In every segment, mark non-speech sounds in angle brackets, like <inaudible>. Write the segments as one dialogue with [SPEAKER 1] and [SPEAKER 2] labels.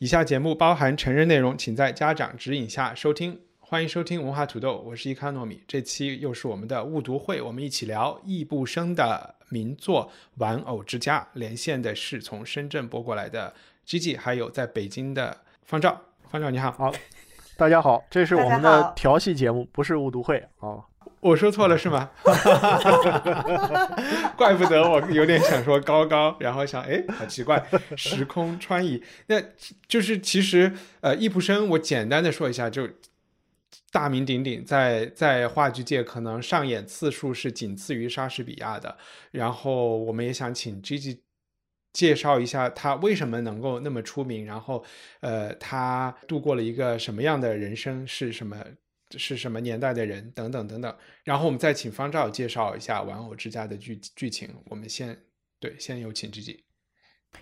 [SPEAKER 1] 以下节目包含成人内容，请在家长指引下收听。欢迎收听文化土豆，我是伊卡糯米。这期又是我们的误读会，我们一起聊易步生的名作《玩偶之家》。连线的是从深圳拨过来的 Gigi，还有在北京的方照。方照你好，
[SPEAKER 2] 好，大家好，这是我们的调戏节目，不是误读会啊。
[SPEAKER 1] 我说错了是吗？<laughs> 怪不得我有点想说高高，然后想哎，好奇怪，时空穿移。那就是其实呃，易卜生，我简单的说一下，就大名鼎鼎，在在话剧界可能上演次数是仅次于莎士比亚的。然后我们也想请 Gigi 介绍一下他为什么能够那么出名，然后呃，他度过了一个什么样的人生，是什么是什么年代的人等等等等。然后我们再请方照介绍一下《玩偶之家》的剧剧情。我们先对，先有请自己。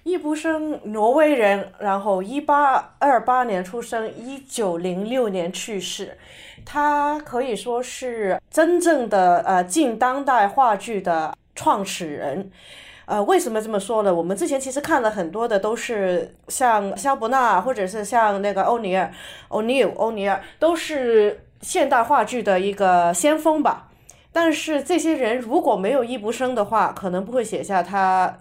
[SPEAKER 3] 易卜生，挪威人，然后一八二八年出生，一九零六年去世。他可以说是真正的呃近当代话剧的创始人。呃，为什么这么说呢？我们之前其实看了很多的，都是像肖伯纳，或者是像那个欧尼尔、欧尼尔、欧尼尔，都是现代话剧的一个先锋吧。但是这些人如果没有易卜生的话，可能不会写下他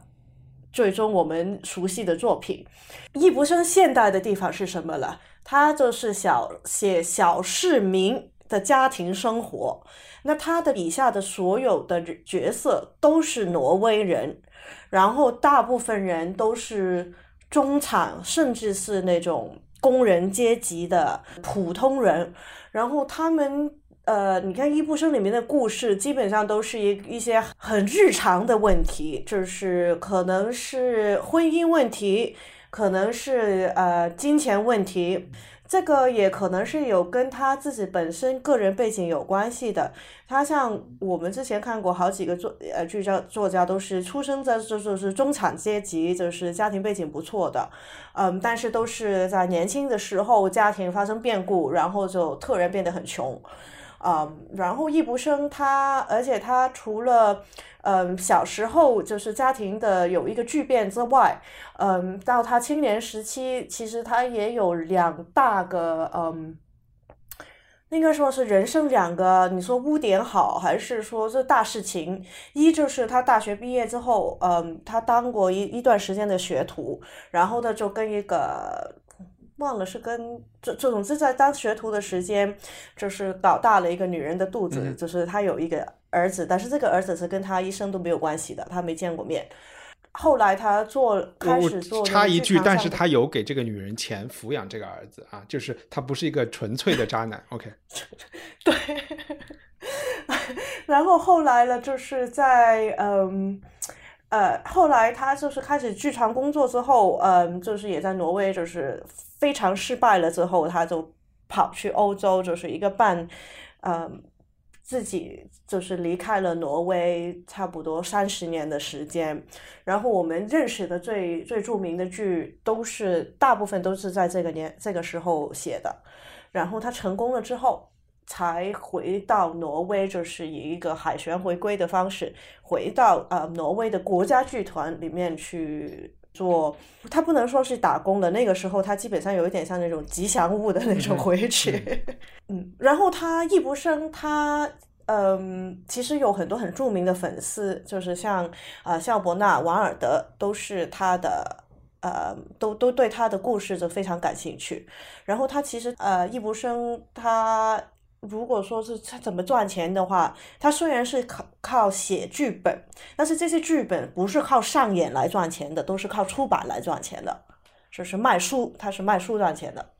[SPEAKER 3] 最终我们熟悉的作品。易卜生现代的地方是什么了？他就是小写小市民的家庭生活。那他的笔下的所有的角色都是挪威人，然后大部分人都是中产，甚至是那种工人阶级的普通人。然后他们呃，你看《伊布生》里面的故事，基本上都是一一些很日常的问题，就是可能是婚姻问题，可能是呃金钱问题，这个也可能是有跟他自己本身个人背景有关系的。他像我们之前看过好几个作呃剧作作家，都是出生在这就是中产阶级，就是家庭背景不错的，嗯，但是都是在年轻的时候家庭发生变故，然后就突然变得很穷。嗯，然后易卜生他，而且他除了嗯小时候就是家庭的有一个巨变之外，嗯，到他青年时期，其实他也有两大个嗯，应该说是人生两个，你说污点好，还是说这大事情？一就是他大学毕业之后，嗯，他当过一一段时间的学徒，然后呢就跟一个。忘了是跟这这种是在当学徒的时间，就是搞大了一个女人的肚子，
[SPEAKER 1] 嗯
[SPEAKER 3] 就是他有一个儿子，但是这个儿子是跟他一生都没有关系的，他没见过面。后来他做开始做
[SPEAKER 1] 插一句，但是他有给这个女人钱抚养这个儿子啊，就是他不是一个纯粹的渣男。OK，<laughs>
[SPEAKER 3] 对，<laughs> 然后后来呢，就是在嗯呃，后来他就是开始剧场工作之后，嗯，就是也在挪威，就是非常失败了之后，他就跑去欧洲，就是一个半，嗯。自己就是离开了挪威差不多三十年的时间，然后我们认识的最最著名的剧都是大部分都是在这个年这个时候写的，然后他成功了之后，才回到挪威，就是以一个海旋回归的方式回到呃挪威的国家剧团里面去做。他不能说是打工的，那个时候他基本上有一点像那种吉祥物的那种回去。<laughs> 嗯，然后他易卜生他。嗯，其实有很多很著名的粉丝，就是像呃肖伯纳、王尔德，都是他的呃，都都对他的故事就非常感兴趣。然后他其实呃，易卜生他如果说是他怎么赚钱的话，他虽然是靠靠写剧本，但是这些剧本不是靠上演来赚钱的，都是靠出版来赚钱的，就是卖书，他是卖书赚钱的。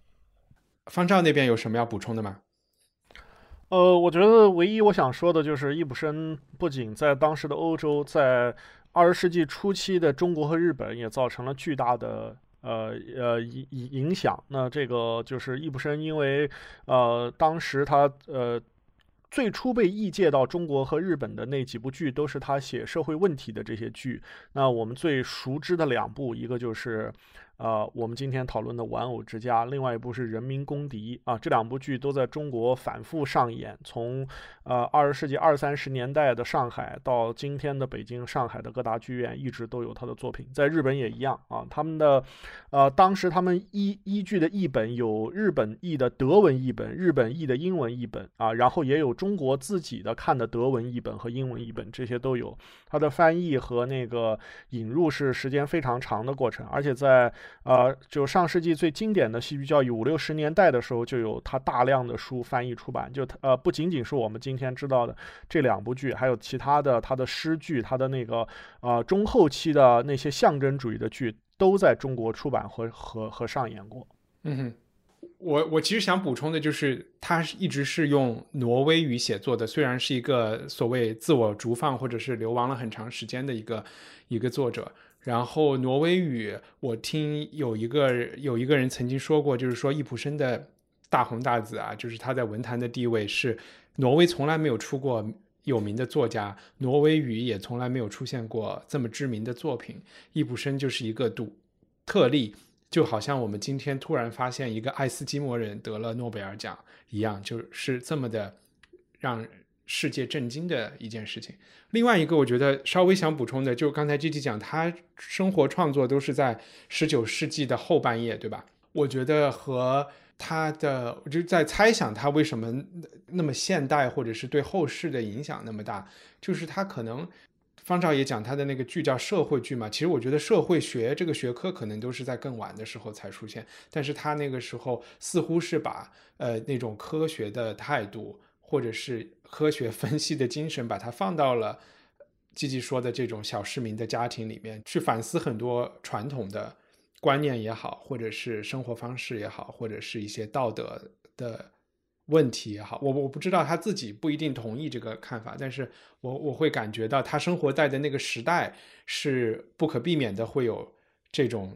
[SPEAKER 1] 方丈那边有什么要补充的吗？
[SPEAKER 2] 呃，我觉得唯一我想说的就是易卜生不仅在当时的欧洲，在二十世纪初期的中国和日本也造成了巨大的呃呃影影影响。那这个就是易卜生，因为呃当时他呃。最初被译介到中国和日本的那几部剧，都是他写社会问题的这些剧。那我们最熟知的两部，一个就是。呃，我们今天讨论的《玩偶之家》，另外一部是《人民公敌》啊，这两部剧都在中国反复上演。从呃二十世纪二三十年代的上海到今天的北京、上海的各大剧院，一直都有他的作品。在日本也一样啊，他们的呃当时他们依依据的译本有日本译的德文译本、日本译的英文译本啊，然后也有中国自己的看的德文译本和英文译本，这些都有。它的翻译和那个引入是时间非常长的过程，而且在呃，就上世纪最经典的戏剧教育五六十年代的时候，就有他大量的书翻译出版。就他呃，不仅仅是我们今天知道的这两部剧，还有其他的他的诗剧，他的那个呃中后期的那些象征主义的剧，都在中国出版和和和上演过。
[SPEAKER 1] 嗯哼。我我其实想补充的就是，他一直是用挪威语写作的，虽然是一个所谓自我逐放或者是流亡了很长时间的一个一个作者。然后挪威语，我听有一个有一个人曾经说过，就是说易卜生的大红大紫啊，就是他在文坛的地位是挪威从来没有出过有名的作家，挪威语也从来没有出现过这么知名的作品，易卜生就是一个独特例。就好像我们今天突然发现一个爱斯基摩人得了诺贝尔奖一样，就是这么的让世界震惊的一件事情。另外一个，我觉得稍微想补充的，就刚才 G G 讲，他生活创作都是在十九世纪的后半叶，对吧？我觉得和他的，我就在猜想他为什么那么现代，或者是对后世的影响那么大，就是他可能。方照也讲他的那个剧叫社会剧嘛，其实我觉得社会学这个学科可能都是在更晚的时候才出现，但是他那个时候似乎是把呃那种科学的态度或者是科学 <laughs> 分析的精神，把它放到了季季说的这种小市民的家庭里面去反思很多传统的观念也好，或者是生活方式也好，或者是一些道德的。问题也好，我我不知道他自己不一定同意这个看法，但是我我会感觉到他生活在的那个时代是不可避免的会有这种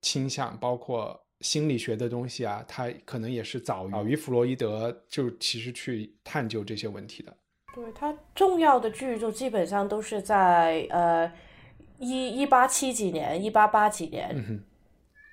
[SPEAKER 1] 倾向，包括心理学的东西啊，他可能也是早于弗洛伊德就其实去探究这些问题的。
[SPEAKER 3] 对他重要的剧就基本上都是在呃一一八七几年、一八八几年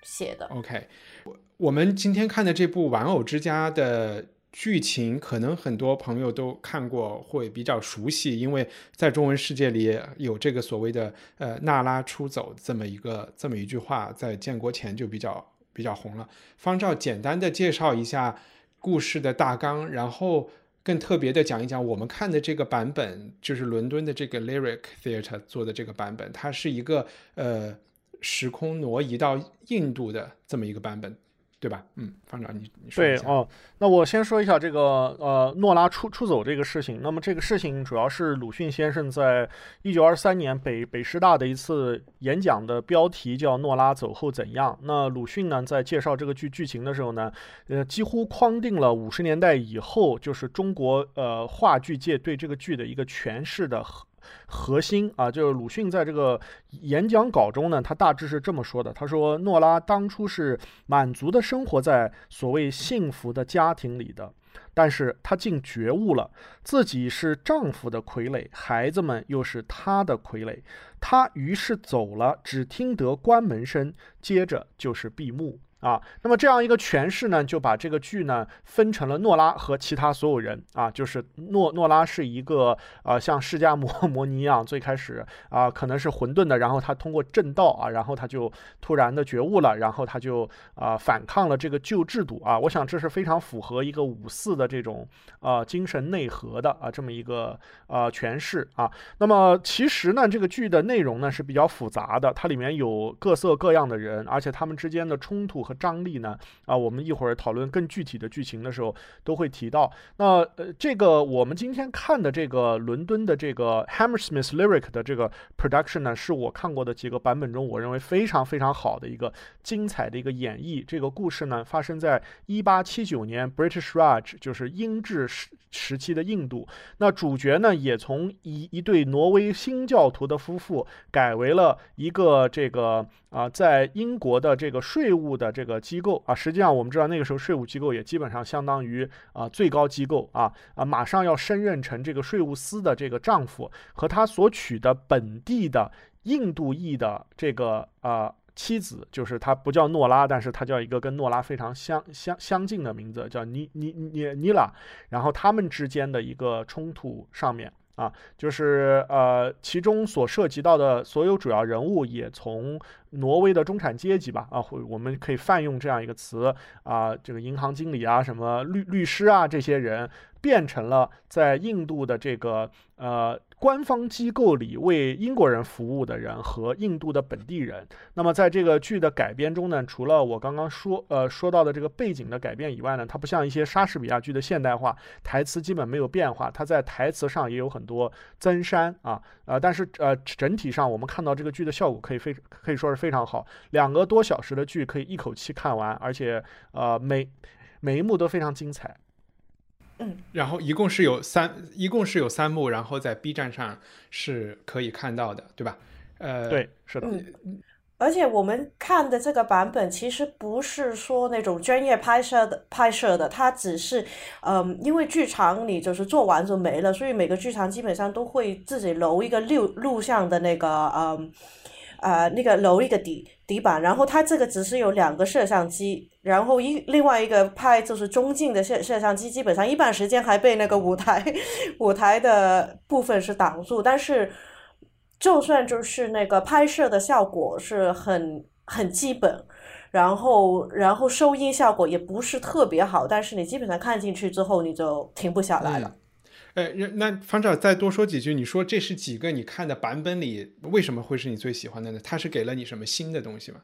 [SPEAKER 3] 写的。
[SPEAKER 1] OK，我我们今天看的这部《玩偶之家》的。剧情可能很多朋友都看过，会比较熟悉，因为在中文世界里有这个所谓的“呃娜拉出走”这么一个这么一句话，在建国前就比较比较红了。方照简单的介绍一下故事的大纲，然后更特别的讲一讲我们看的这个版本，就是伦敦的这个 Lyric Theatre 做的这个版本，它是一个呃时空挪移到印度的这么一个版本。对吧？嗯，方长，你你说
[SPEAKER 2] 对哦。那我先说一下这个呃，诺拉出出走这个事情。那么这个事情主要是鲁迅先生在一九二三年北北师大的一次演讲的标题叫《诺拉走后怎样》。那鲁迅呢，在介绍这个剧剧情的时候呢，呃，几乎框定了五十年代以后就是中国呃话剧界对这个剧的一个诠释的。核心啊，就是鲁迅在这个演讲稿中呢，他大致是这么说的：他说，诺拉当初是满足的生活在所谓幸福的家庭里的，但是她竟觉悟了自己是丈夫的傀儡，孩子们又是她的傀儡，她于是走了，只听得关门声，接着就是闭幕。啊，那么这样一个诠释呢，就把这个剧呢分成了诺拉和其他所有人啊，就是诺诺拉是一个呃像释迦摩 <laughs> 摩尼一样，最开始啊可能是混沌的，然后他通过正道啊，然后他就突然的觉悟了，然后他就啊反抗了这个旧制度啊，我想这是非常符合一个五四的这种啊精神内核的啊这么一个呃诠释啊。那么其实呢，这个剧的内容呢是比较复杂的，它里面有各色各样的人，而且他们之间的冲突。和张力呢？啊，我们一会儿讨论更具体的剧情的时候都会提到。那呃，这个我们今天看的这个伦敦的这个 Hammersmith Lyric 的这个 production 呢，是我看过的几个版本中，我认为非常非常好的一个精彩的一个演绎。这个故事呢，发生在一八七九年 British Raj，就是英治时时期的印度。那主角呢，也从一一对挪威新教徒的夫妇改为了一个这个啊，在英国的这个税务的这个机构啊。实际上，我们知道那个时候税务机构也基本上相当于啊最高机构啊啊，马上要升任成这个税务司的这个丈夫和他所娶的本地的印度裔的这个啊。妻子就是他不叫诺拉，但是他叫一个跟诺拉非常相相相近的名字，叫尼尼尼尼拉。然后他们之间的一个冲突上面啊，就是呃，其中所涉及到的所有主要人物也从挪威的中产阶级吧啊，或我们可以泛用这样一个词啊，这个银行经理啊，什么律律师啊，这些人变成了在印度的这个呃。官方机构里为英国人服务的人和印度的本地人。那么在这个剧的改编中呢，除了我刚刚说呃说到的这个背景的改变以外呢，它不像一些莎士比亚剧的现代化，台词基本没有变化。它在台词上也有很多增删啊啊，但是呃整体上我们看到这个剧的效果可以非可以说是非常好。两个多小时的剧可以一口气看完，而且呃每每一幕都非常精彩。
[SPEAKER 3] 嗯，
[SPEAKER 1] 然后一共是有三，一共是有三幕，然后在 B 站上是可以看到的，对吧？呃，
[SPEAKER 2] 对，是的。
[SPEAKER 3] 而且我们看的这个版本其实不是说那种专业拍摄的拍摄的，它只是，嗯，因为剧场里就是做完就没了，所以每个剧场基本上都会自己留一个录录像的那个，嗯。呃，那个楼一个底底板，然后它这个只是有两个摄像机，然后一另外一个拍就是中镜的摄摄像机，基本上一半时间还被那个舞台舞台的部分是挡住，但是就算就是那个拍摄的效果是很很基本，然后然后收音效果也不是特别好，但是你基本上看进去之后你就停不下来了。
[SPEAKER 1] 呃，那方照再多说几句。你说这是几个你看的版本里，为什么会是你最喜欢的呢？它是给了你什么新的东西吗？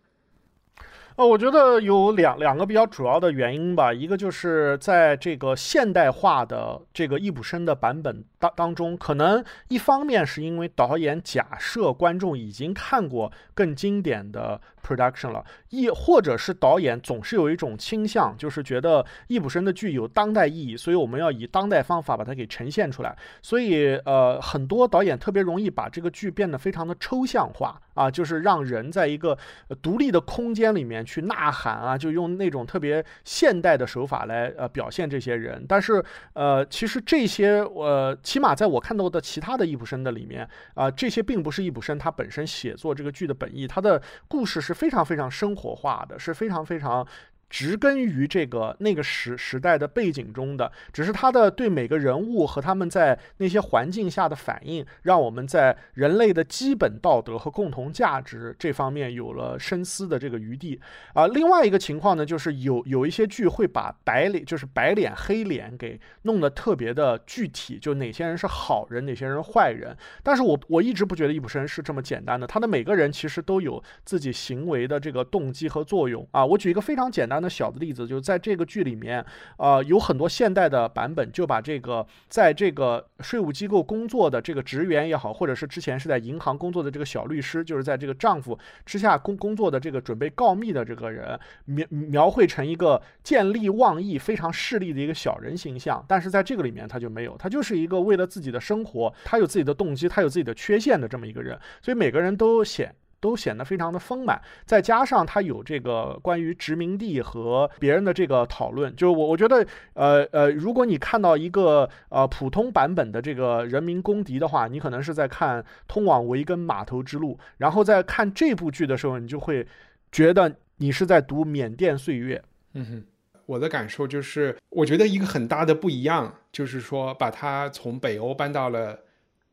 [SPEAKER 2] 呃，我觉得有两两个比较主要的原因吧。一个就是在这个现代化的这个易卜生的版本当当中，可能一方面是因为导演假设观众已经看过更经典的。production 了，亦或者是导演总是有一种倾向，就是觉得易卜生的剧有当代意义，所以我们要以当代方法把它给呈现出来。所以，呃，很多导演特别容易把这个剧变得非常的抽象化啊，就是让人在一个独立的空间里面去呐喊啊，就用那种特别现代的手法来呃表现这些人。但是，呃，其实这些呃，起码在我看到的其他的易卜生的里面啊，这些并不是易卜生他本身写作这个剧的本意，他的故事是。非常非常生活化的，是非常非常。植根于这个那个时时代的背景中的，只是他的对每个人物和他们在那些环境下的反应，让我们在人类的基本道德和共同价值这方面有了深思的这个余地啊。另外一个情况呢，就是有有一些剧会把白脸就是白脸黑脸给弄得特别的具体，就哪些人是好人，哪些人坏人。但是我我一直不觉得易卜生是这么简单的，他的每个人其实都有自己行为的这个动机和作用啊。我举一个非常简单。那小的例子，就是在这个剧里面，呃，有很多现代的版本，就把这个在这个税务机构工作的这个职员也好，或者是之前是在银行工作的这个小律师，就是在这个丈夫之下工工作的这个准备告密的这个人，描描绘成一个见利忘义、非常势利的一个小人形象。但是在这个里面，他就没有，他就是一个为了自己的生活，他有自己的动机，他有自己的缺陷的这么一个人。所以每个人都显。都显得非常的丰满，再加上他有这个关于殖民地和别人的这个讨论，就是我我觉得，呃呃，如果你看到一个呃普通版本的这个人民公敌的话，你可能是在看通往维根码头之路，然后在看这部剧的时候，你就会觉得你是在读缅甸岁月。
[SPEAKER 1] 嗯哼，我的感受就是，我觉得一个很大的不一样，就是说把它从北欧搬到了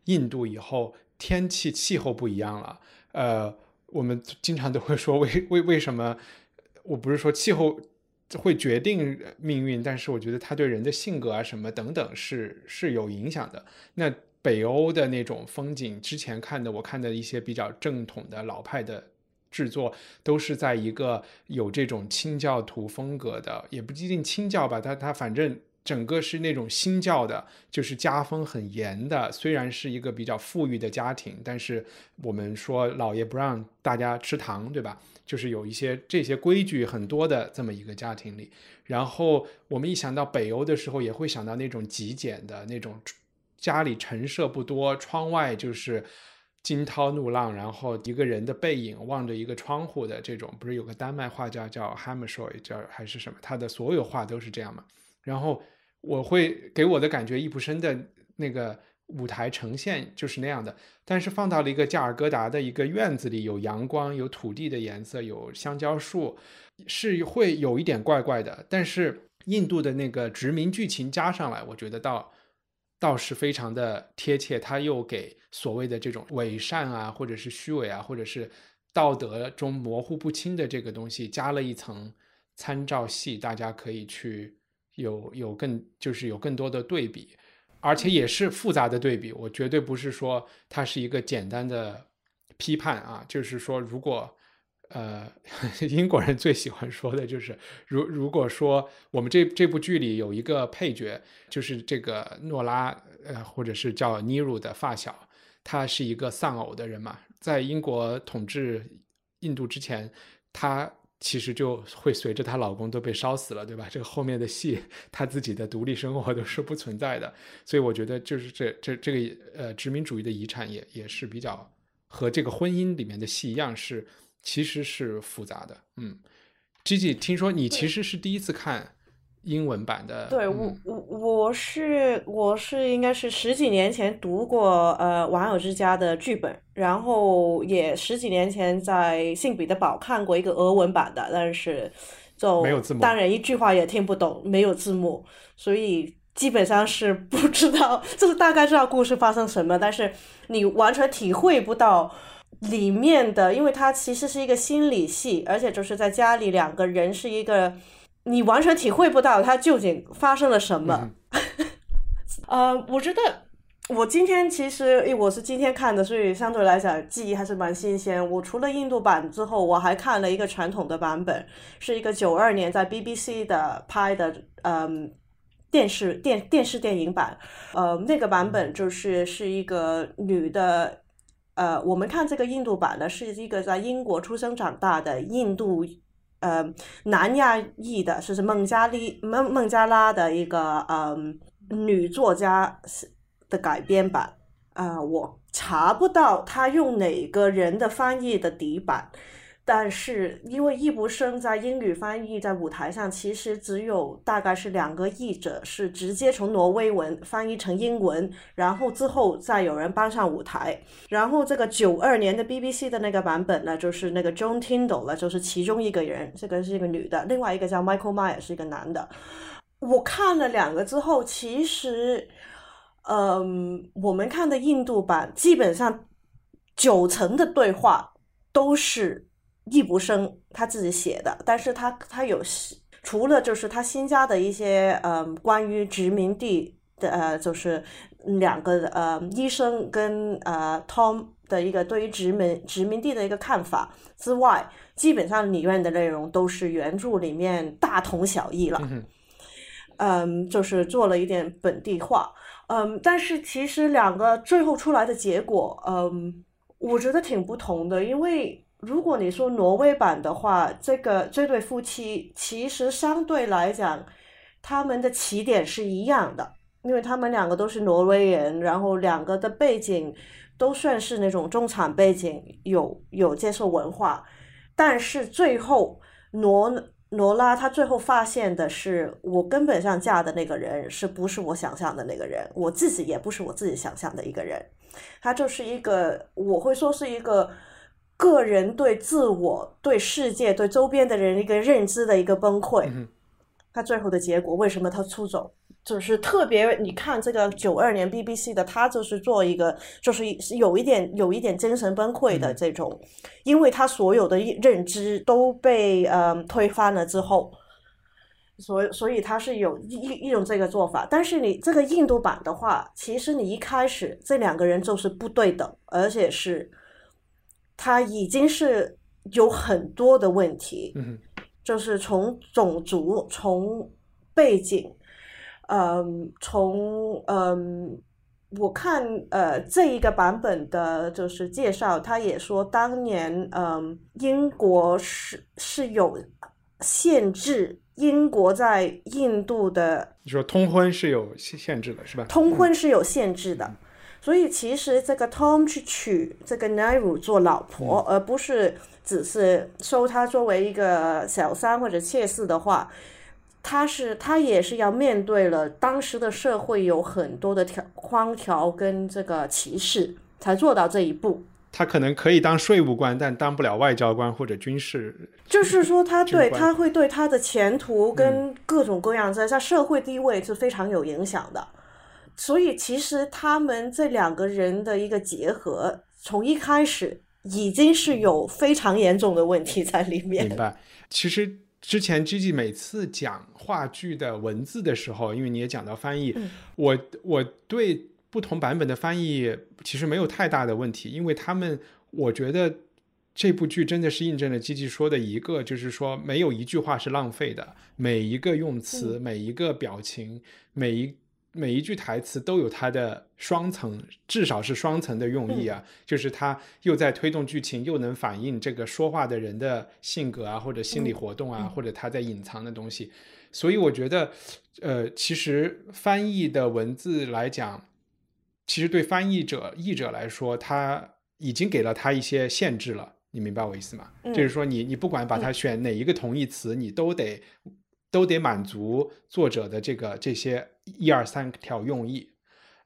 [SPEAKER 1] 印度以后，天气气候不一样了。呃，我们经常都会说为为为什么？我不是说气候会决定命运，但是我觉得它对人的性格啊什么等等是是有影响的。那北欧的那种风景，之前看的我看的一些比较正统的老派的制作，都是在一个有这种清教徒风格的，也不一定清教吧，他他反正整个是那种新教的，就是家风很严的。虽然是一个比较富裕的家庭，但是我们说老爷不让大家吃糖，对吧？就是有一些这些规矩很多的这么一个家庭里。然后我们一想到北欧的时候，也会想到那种极简的那种，家里陈设不多，窗外就是惊涛怒浪，然后一个人的背影望着一个窗户的这种。不是有个丹麦画家叫 Hammershøi，叫还是什么？他的所有画都是这样嘛。然后我会给我的感觉，易卜生的那个。舞台呈现就是那样的，但是放到了一个加尔各答的一个院子里，有阳光，有土地的颜色，有香蕉树，是会有一点怪怪的。但是印度的那个殖民剧情加上来，我觉得倒倒是非常的贴切。他又给所谓的这种伪善啊，或者是虚伪啊，或者是道德中模糊不清的这个东西，加了一层参照系，大家可以去有有更就是有更多的对比。而且也是复杂的对比，我绝对不是说它是一个简单的批判啊，就是说，如果呃，<laughs> 英国人最喜欢说的就是，如如果说我们这这部剧里有一个配角，就是这个诺拉，呃，或者是叫尼鲁的发小，他是一个丧偶的人嘛，在英国统治印度之前，他。其实就会随着她老公都被烧死了，对吧？这个后面的戏，她自己的独立生活都是不存在的，所以我觉得就是这这这个呃殖民主义的遗产也也是比较和这个婚姻里面的戏一样，是其实是复杂的。嗯，Gigi，听说你其实是第一次看。英文版的，
[SPEAKER 3] 对我我我是我是应该是十几年前读过呃《玩偶之家》的剧本，然后也十几年前在性彼得堡看过一个俄文版的，但是就
[SPEAKER 1] 没有字幕，
[SPEAKER 3] 当然一句话也听不懂，没有字幕，所以基本上是 <laughs> 不知道，就是大概知道故事发生什么，但是你完全体会不到里面的，因为它其实是一个心理戏，而且就是在家里两个人是一个。你完全体会不到它究竟发生了什么。<laughs> 呃，我觉得我今天其实，因为我是今天看的，所以相对来讲记忆还是蛮新鲜。我除了印度版之后，我还看了一个传统的版本，是一个九二年在 BBC 的拍的，嗯，电视电电视电影版。呃，那个版本就是是一个女的，呃，我们看这个印度版的是一个在英国出生长大的印度。呃，南亚裔的，就是孟加利孟孟加拉的一个嗯女作家的改编版啊，我查不到他用哪个人的翻译的底版。但是，因为易卜生在英语翻译在舞台上，其实只有大概是两个译者是直接从挪威文翻译成英文，然后之后再有人搬上舞台。然后这个九二年的 BBC 的那个版本呢，就是那个 John Tyndall 了，就是其中一个人，这个是一个女的，另外一个叫 Michael Meyer 是一个男的。我看了两个之后，其实，嗯，我们看的印度版基本上九成的对话都是。易卜生他自己写的，但是他他有除了就是他新加的一些呃关于殖民地的呃就是两个呃医生跟呃 Tom 的一个对于殖民殖民地的一个看法之外，基本上里面的内容都是原著里面大同小异了。嗯，就是做了一点本地化。嗯，但是其实两个最后出来的结果，嗯，我觉得挺不同的，因为。如果你说挪威版的话，这个这对夫妻其实相对来讲，他们的起点是一样的，因为他们两个都是挪威人，然后两个的背景都算是那种中产背景，有有接受文化，但是最后罗罗拉她最后发现的是，我根本上嫁的那个人是不是我想象的那个人，我自己也不是我自己想象的一个人，他就是一个我会说是一个。个人对自我、对世界、对周边的人一个认知的一个崩溃，他最后的结果为什么他出走？就是特别你看这个九二年 BBC 的，他就是做一个，就是有一点有一点精神崩溃的这种，因为他所有的认知都被呃推翻了之后，所以所以他是有一一种这个做法。但是你这个印度版的话，其实你一开始这两个人就是不对等，而且是。他已经是有很多的问题，
[SPEAKER 1] 嗯
[SPEAKER 3] 就是从种族、从背景，嗯，从嗯，我看呃这一个版本的就是介绍，他也说当年嗯英国是是有限制英国在印度的
[SPEAKER 1] 你说通婚是有限限制的，是吧？
[SPEAKER 3] 通婚是有限制的，所以其实这个 Tom 去娶这个 Nairu 做老婆，而不是只是收她作为一个小三或者妾室的话，他是他也是要面对了当时的社会有很多的条框条跟这个歧视，才做到这一步。
[SPEAKER 1] 他可能可以当税务官，但当不了外交官或者军事。
[SPEAKER 3] 就是说，他对他会对他的前途跟各种各样在在社会地位是非常有影响的。所以，其实他们这两个人的一个结合，从一开始已经是有非常严重的问题在里面。
[SPEAKER 1] 明白。其实之前 Gigi 每次讲话剧的文字的时候，因为你也讲到翻译，我我对不同版本的翻译其实没有太大的问题，因为他们我觉得这部剧真的是印证了 Gigi 说的一个，就是说没有一句话是浪费的，每一个用词、每一个表情、每一每一句台词都有它的双层，至少是双层的用意啊，就是它又在推动剧情，又能反映这个说话的人的性格啊，或者心理活动啊，或者他在隐藏的东西。所以我觉得，呃，其实翻译的文字来讲，其实对翻译者、译者来说，他已经给了他一些限制了。你明白我意思吗？就是说你，你不管把它选哪一个同义词，你都得都得满足作者的这个这些一二三条用意。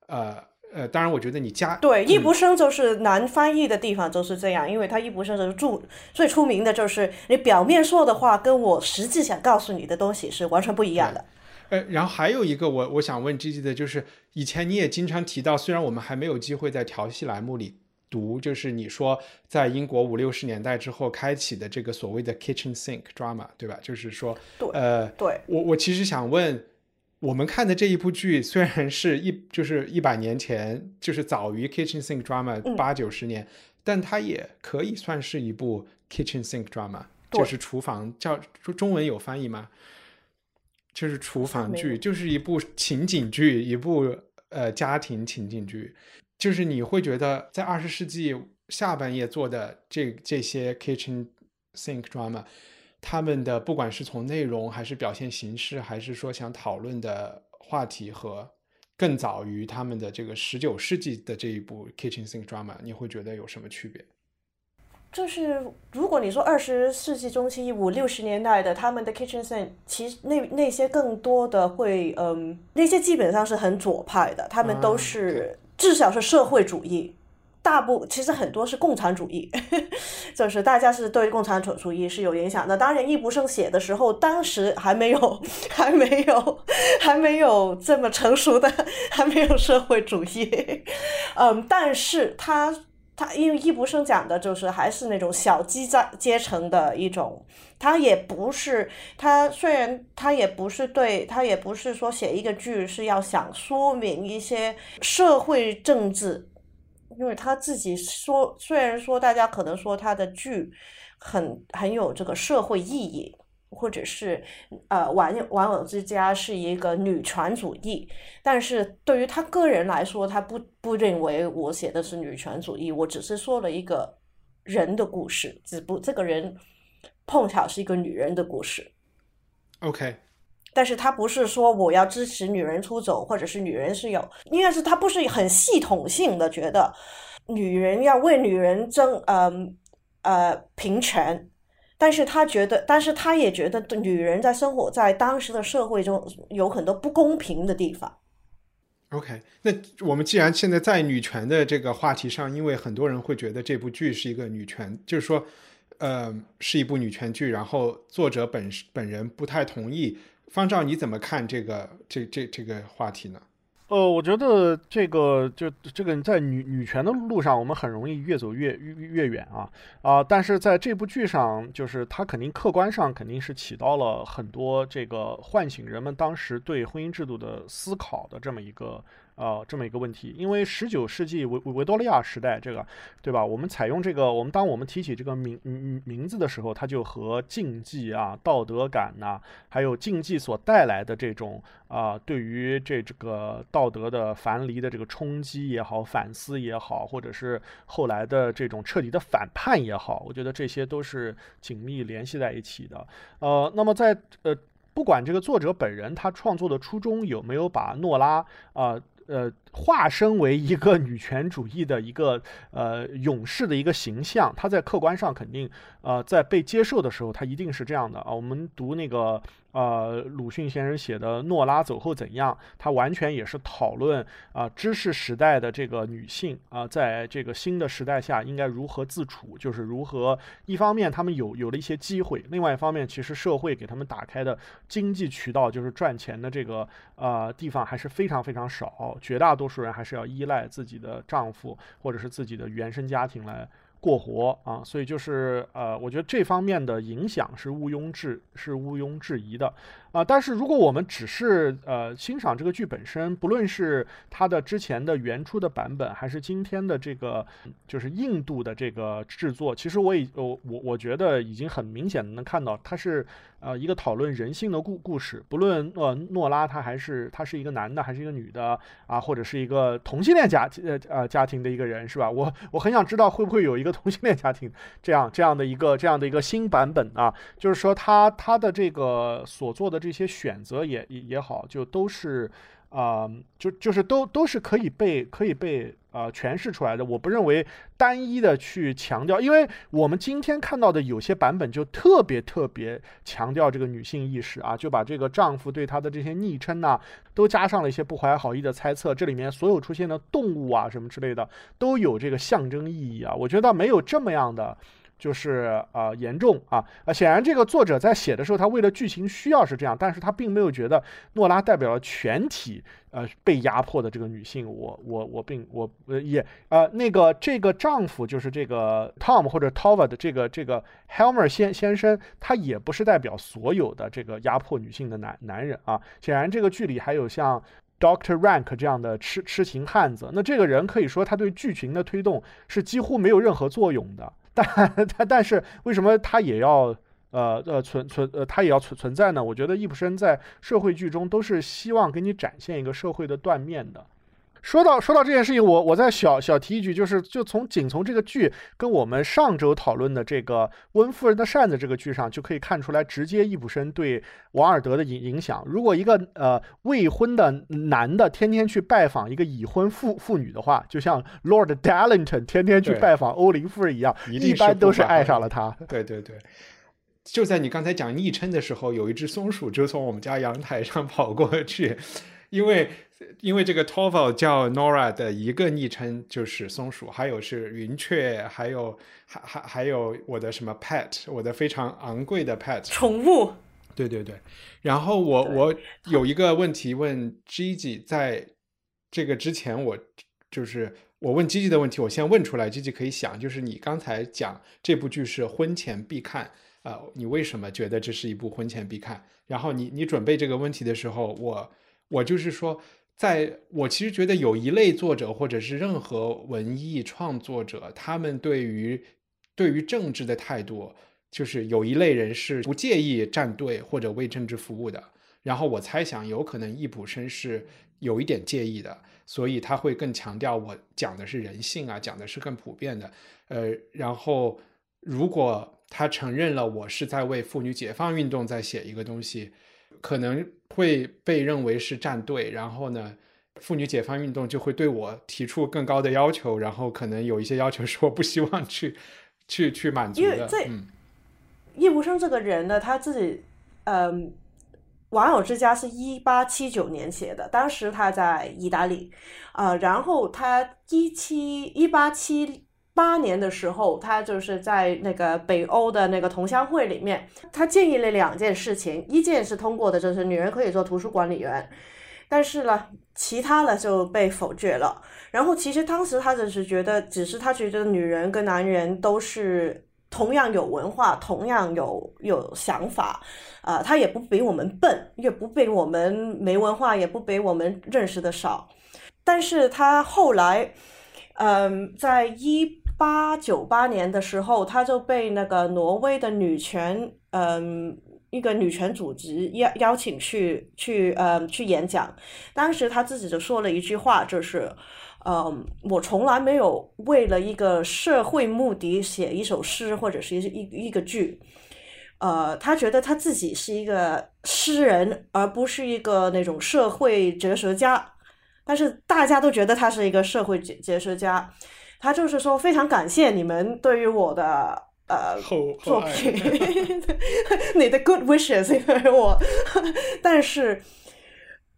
[SPEAKER 1] 呃呃，当然，我觉得你加
[SPEAKER 3] 对，易卜生就是难翻译的地方就是这样，因为他易卜生就是著最出名的就是你表面说的话跟我实际想告诉你的东西是完全不一样的。
[SPEAKER 1] 呃，然后还有一个我我想问 G G 的就是，以前你也经常提到，虽然我们还没有机会在调戏栏目里读，就是你说在英国五六十年代之后开启的这个所谓的 kitchen sink drama，对吧？就是说，
[SPEAKER 3] 对
[SPEAKER 1] 呃，
[SPEAKER 3] 对，
[SPEAKER 1] 我我其实想问，我们看的这一部剧虽然是一就是一百年前，就是早于 kitchen sink drama
[SPEAKER 3] 嗯
[SPEAKER 1] 八九十年，但它也可以算是一部 kitchen sink drama，就是厨房叫中中文有翻译吗？就是厨房剧，就是一部情景剧，一部呃家庭情景剧。就是你会觉得在二十世纪下半叶做的这这些 kitchen sink drama，他们的不管是从内容还是表现形式，还是说想讨论的话题和更早于他们的这个十九世纪的这一部 kitchen sink drama，你会觉得有什么区别？
[SPEAKER 3] 就是如果你说二十世纪中期五六十年代的他们的 kitchen sink，其实那那些更多的会，嗯，那些基本上是很左派的，他们都是、至少是社会主义。大部其实很多是共产主义，<laughs> 就是大家是对共产主义是有影响的。当然，易卜生写的时候，当时还没有，<laughs> 还没有，还没有这么成熟的，<laughs> 还没有社会主义。嗯，但是他他因为易卜生讲的就是还是那种小基阶阶层的一种，他也不是他虽然他也不是对他也不是说写一个剧是要想说明一些社会政治。因为他自己说，虽然说大家可能说他的剧很很有这个社会意义，或者是呃玩玩偶之家是一个女权主义，但是对于他个人来说，他不不认为我写的是女权主义，我只是说了一个人的故事，只不这个人碰巧是一个女人的故事。
[SPEAKER 1] OK，
[SPEAKER 3] 但是他不是说我要支持女人出走，或者是女人是有，应该是他不是很系统性的觉得女人要为女人争，嗯呃平权，但是他觉得，但是他也觉得女人在生活在当时的社会中有很多不公平的地方。
[SPEAKER 1] OK，那我们既然现在在女权的这个话题上，因为很多人会觉得这部剧是一个女权，就是说，呃，是一部女权剧，然后作者本本人不太同意。方照，你怎么看这个这这这个话题呢？
[SPEAKER 2] 呃，我觉得这个就这个在女女权的路上，我们很容易越走越越越远啊啊、但是在这部剧上，就是它肯定客观上肯定是起到了很多这个唤醒人们当时对婚姻制度的思考的这么一个呃，这么一个问题，因为十九世纪维维多利亚时代，这个对吧？我们采用这个，我们当我们提起这个名名名字的时候，它就和禁忌啊、道德感呐，还有禁忌所带来的这种啊，对于这这个道德的樊篱的这个冲击也好、反思也好，或者是后来的这种彻底的反叛也好，我觉得这些都是紧密联系在一起的。呃，那么在呃，不管这个作者本人他创作的初衷有没有把诺拉啊。呃化身为一个女权主义的一个呃勇士的一个形象，他在客观上肯定呃在被接受的时候，他一定是这样的啊。我们读那个。呃，鲁迅先生写的《诺拉走后怎样》，他完全也是讨论啊，知识时代的这个女性啊，在这个新的时代下应该如何自处，就是如何一方面他们有有了一些机会，另外一方面其实社会给他们打开的经济渠道，就是赚钱的这个呃地方还是非常非常少，绝大多数人还是要依赖自己的丈夫或者是自己的原生家庭来。过活啊，所以就是呃，我觉得这方面的影响是毋庸置是毋庸置疑的啊。但是如果我们只是呃欣赏这个剧本身，不论是它的之前的原初的版本，还是今天的这个就是印度的这个制作，其实我已我我我觉得已经很明显的能看到它是。呃，一个讨论人性的故故事，不论呃诺拉他还是他是一个男的还是一个女的啊，或者是一个同性恋家呃呃家庭的一个人是吧？我我很想知道会不会有一个同性恋家庭这样这样的一个这样的一个新版本啊，就是说他他的这个所做的这些选择也也也好，就都是。啊，就就是都都是可以被可以被呃诠释出来的。我不认为单一的去强调，因为我们今天看到的有些版本就特别特别强调这个女性意识啊，就把这个丈夫对她的这些昵称呐，都加上了一些不怀好意的猜测。这里面所有出现的动物啊什么之类的，都有这个象征意义啊。我觉得没有这么样的。就是啊，严重啊啊！显然，这个作者在写的时候，他为了剧情需要是这样，但是他并没有觉得诺拉代表了全体呃被压迫的这个女性。我我我并我也呃那个这个丈夫就是这个 Tom 或者 Tova 的这个这个 Helmer 先先生，他也不是代表所有的这个压迫女性的男男人啊。显然，这个剧里还有像 Doctor Rank 这样的痴痴情汉子。那这个人可以说他对剧情的推动是几乎没有任何作用的。<laughs> 但但但是为什么他也要呃呃存存呃他也要存存在呢？我觉得易卜生在社会剧中都是希望给你展现一个社会的断面的。说到说到这件事情，我我再小小提一句，就是就从仅从这个剧跟我们上周讨论的这个《温夫人的扇子》这个剧上，就可以看出来直接易卜生对王尔德的影影响。如果一个呃未婚的男的天天去拜访一个已婚妇妇女的话，就像 Lord Darlington 天天去拜访欧林夫人一样，一般都是爱上了他。
[SPEAKER 1] 对对对，就在你刚才讲昵称的时候，有一只松鼠就从我们家阳台上跑过去，因为。因为这个 Tovel 叫 Nora 的一个昵称就是松鼠，还有是云雀，还有还还还有我的什么 pet，我的非常昂贵的 pet
[SPEAKER 3] 宠物。
[SPEAKER 1] 对对对，然后我我有一个问题问 Gigi，在这个之前我就是我问 Gigi 的问题，我先问出来，Gigi 可以想，就是你刚才讲这部剧是婚前必看啊，你为什么觉得这是一部婚前必看？然后你你准备这个问题的时候，我我就是说。在我其实觉得有一类作者，或者是任何文艺创作者，他们对于对于政治的态度，就是有一类人是不介意站队或者为政治服务的。然后我猜想，有可能易卜生是有一点介意的，所以他会更强调我讲的是人性啊，讲的是更普遍的。呃，然后如果他承认了我是在为妇女解放运动在写一个东西。可能会被认为是站队，然后呢，妇女解放运动就会对我提出更高的要求，然后可能有一些要求是我不希望去去去满足
[SPEAKER 3] 的。嗯，叶无生这个人呢，他自己，嗯，《网友之家》是一八七九年写的，当时他在意大利，啊，然后他一七一八七。八年的时候，他就是在那个北欧的那个同乡会里面，他建议了两件事情，一件是通过的，就是女人可以做图书管理员，但是呢，其他的就被否决了。然后其实当时他只是觉得，只是他觉得女人跟男人都是同样有文化，同样有有想法，啊，他也不比我们笨，也不比我们没文化，也不比我们认识的少。但是他后来，嗯，在一八九八年的时候，他就被那个挪威的女权，嗯，一个女权组织邀邀请去去，呃，去演讲。当时他自己就说了一句话，就是，嗯，我从来没有为了一个社会目的写一首诗或者是一一一个剧。呃，他觉得他自己是一个诗人，而不是一个那种社会哲学家。但是大家都觉得他是一个社会哲哲学家。他就是说，非常感谢你们对于我的呃作品，<laughs> 你的 good wishes，因为我，<laughs> 但是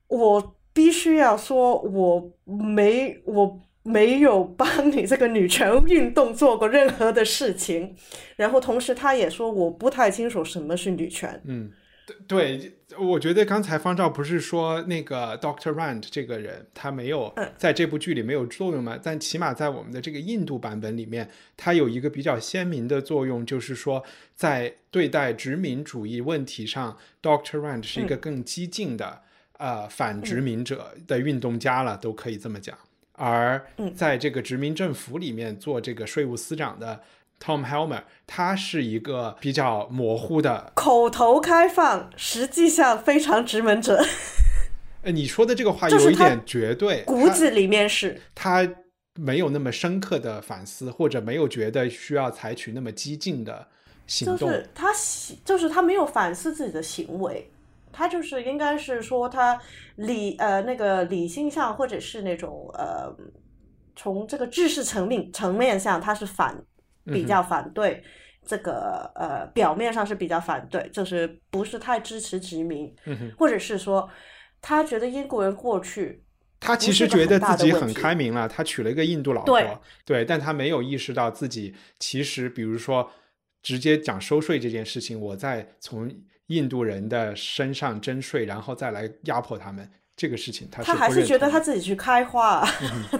[SPEAKER 3] 我必须要说，我没我。没有帮你这个女权运动做过任何的事情，然后同时他也说我不太清楚什么是女权。
[SPEAKER 1] 嗯，对对，我觉得刚才方照不是说那个 Doctor Rand 这个人他没有在这部剧里没有作用吗？但起码在我们的这个印度版本里面，他有一个比较鲜明的作用，就是说在对待殖民主义问题上，Doctor Rand 是一个更激进的呃反殖民者的运动家了，都可以这么讲。而在这个殖民政府里面做这个税务司长的 Tom Helmer，他是一个比较模糊的，
[SPEAKER 3] 口头开放，实际上非常直门者。
[SPEAKER 1] 呃，你说的这个话有一点绝对，
[SPEAKER 3] 骨子里面是
[SPEAKER 1] 他没有那么深刻的反思，或者没有觉得需要采取那么激进的行动。
[SPEAKER 3] 就是他，就是他没有反思自己的行为。他就是应该是说他理呃那个理性上或者是那种呃从这个知识层面层面上他是反比较反对这个呃表面上是比较反对就是不是太支持殖民，或者是说他觉得英国人过去
[SPEAKER 1] 他其实觉得自己很开明了，他娶了一个印度老婆对，但他没有意识到自己其实比如说直接讲收税这件事情，我在从。印度人的身上征税，然后再来压迫他们。这个事情，他
[SPEAKER 3] 他还是觉得他自己去开花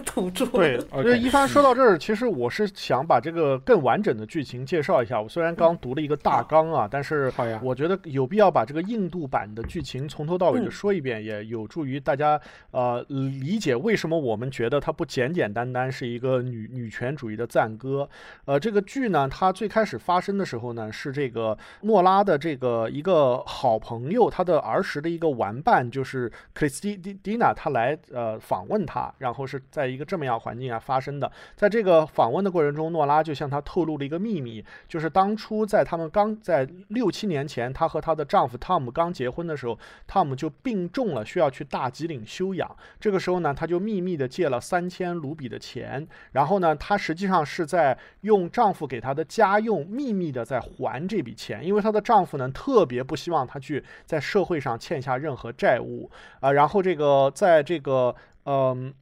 [SPEAKER 3] 土著。<laughs>
[SPEAKER 2] 对，<laughs> 就一帆说到这儿，其实我是想把这个更完整的剧情介绍一下。我虽然刚读了一个大纲啊，但是我觉得有必要把这个印度版的剧情从头到尾的说一遍，也有助于大家呃理解为什么我们觉得它不简简单单是一个女女权主义的赞歌。呃，这个剧呢，它最开始发生的时候呢，是这个诺拉的这个一个好朋友，他的儿时的一个玩伴，就是克里斯蒂。迪迪娜，他来呃访问他，然后是在一个这么样环境下发生的。在这个访问的过程中，诺拉就向他透露了一个秘密，就是当初在他们刚在六七年前，她和她的丈夫汤姆刚结婚的时候，汤姆就病重了，需要去大吉岭休养。这个时候呢，她就秘密的借了三千卢比的钱，然后呢，她实际上是在用丈夫给她的家用秘密的在还这笔钱，因为她的丈夫呢特别不希望她去在社会上欠下任何债务啊，然后。这个在这个嗯，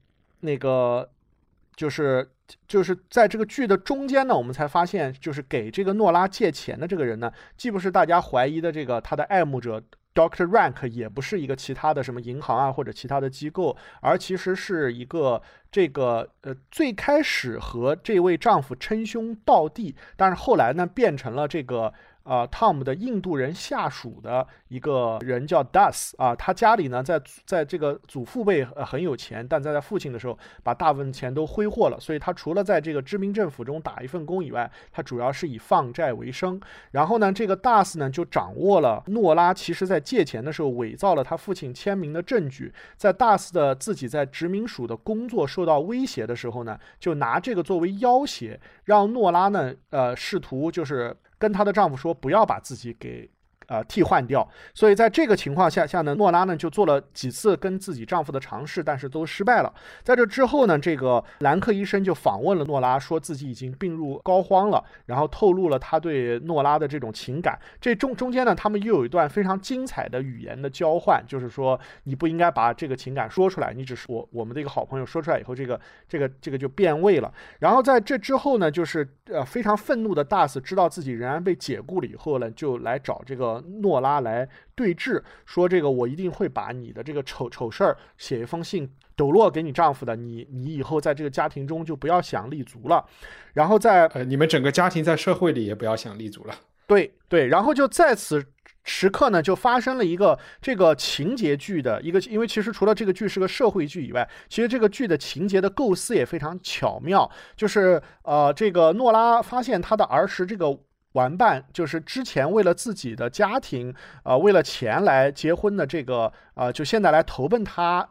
[SPEAKER 2] 那个就是就是在这个剧的中间呢，我们才发现，就是给这个诺拉借钱的这个人呢，既不是大家怀疑的这个他的爱慕者 Doctor Rank，也不是一个其他的什么银行啊或者其他的机构，而其实是一个这个呃最开始和这位丈夫称兄道弟，但是后来呢变成了这个。啊，Tom 的印度人下属的一个人叫 Das 啊，他家里呢在在这个祖父辈呃很有钱，但在他父亲的时候把大部分钱都挥霍了，所以他除了在这个知名政府中打一份工以外，他主要是以放债为生。然后呢，这个 Das 呢就掌握了诺拉其实在借钱的时候伪造了他父亲签名的证据，在 Das 的自己在殖民署的工作受到威胁的时候呢，就拿这个作为要挟，让诺拉呢呃试图就是。跟她的丈夫说，不要把自己给。呃，替换掉，所以在这个情况下下呢，诺拉呢就做了几次跟自己丈夫的尝试，但是都失败了。在这之后呢，这个兰克医生就访问了诺拉，说自己已经病入膏肓了，然后透露了他对诺拉的这种情感。这中中间呢，他们又有一段非常精彩的语言的交换，就是说你不应该把这个情感说出来，你只是我我们的一个好朋友说出来以后，这个这个这个就变味了。然后在这之后呢，就是呃非常愤怒的大斯知道自己仍然被解雇了以后呢，就来找这个。诺拉来对峙，说这个我一定会把你的这个丑丑事儿写一封信抖落给你丈夫的，你你以后在这个家庭中就不要想立足了，然后在
[SPEAKER 1] 呃你们整个家庭在社会里也不要想立足了。
[SPEAKER 2] 对对，然后就在此时刻呢，就发生了一个这个情节剧的一个，因为其实除了这个剧是个社会剧以外，其实这个剧的情节的构思也非常巧妙。就是呃，这个诺拉发现她的儿时这个玩伴，就是之前为了自己的家庭，呃，为了钱来结婚的这个，呃，就现在来投奔他，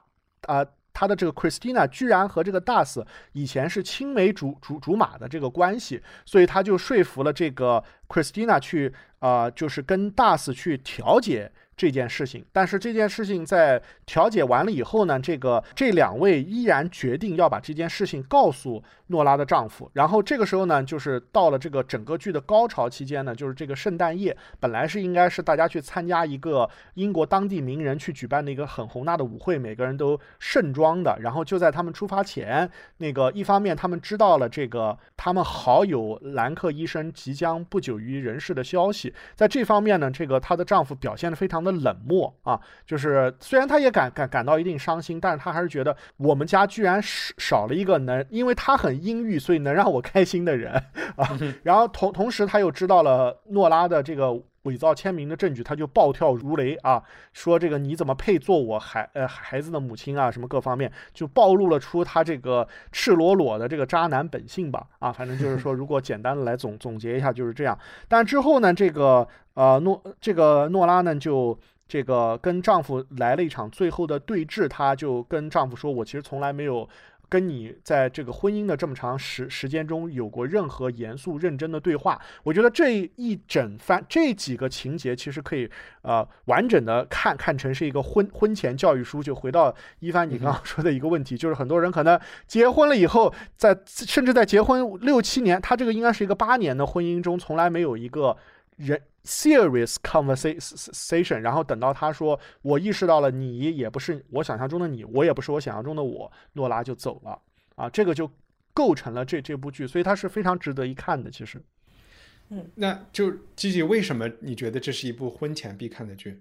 [SPEAKER 2] 啊。他的这个 Christina 居然和这个 Das 以前是青梅竹竹竹马的这个关系，所以他就说服了这个 Christina 去，呃，就是跟 Das 去调解。这件事情，但是这件事情在调解完了以后呢，这个这两位依然决定要把这件事情告诉诺拉的丈夫。然后这个时候呢，就是到了这个整个剧的高潮期间呢，就是这个圣诞夜，本来是应该是大家去参加一个英国当地名人去举办的一个很宏大的舞会，每个人都盛装的。然后就在他们出发前，那个一方面他们知道了这个他们好友兰克医生即将不久于人世的消息，在这方面呢，这个她的丈夫表现的非常。的冷漠啊，就是虽然他也感感感到一定伤心，但是他还是觉得我们家居然少少了一个能，因为他很阴郁，所以能让我开心的人 <laughs> 啊。然后同同时他又知道了诺拉的这个伪造签名的证据，他就暴跳如雷啊，说这个你怎么配做我孩呃孩子的母亲啊？什么各方面就暴露了出他这个赤裸裸的这个渣男本性吧啊，反正就是说，如果简单的来总 <laughs> 总结一下就是这样。但之后呢，这个。呃，诺这个诺拉呢，就这个跟丈夫来了一场最后的对峙，她就跟丈夫说：“我其实从来没有跟你在这个婚姻的这么长时时间中有过任何严肃认真的对话。”我觉得这一整番这几个情节其实可以呃完整的看看成是一个婚婚前教育书。就回到一帆你刚刚说的一个问题，就是很多人可能结婚了以后，在甚至在结婚六七年，他这个应该是一个八年的婚姻中，从来没有一个人。Serious conversation，然后等到他说我意识到了你也不是我想象中的你，我也不是我想象中的我，诺拉就走了。啊，这个就构成了这这部剧，所以它是非常值得一看的。其实，
[SPEAKER 3] 嗯，
[SPEAKER 1] 那就吉吉，为什么你觉得这是一部婚前必看的剧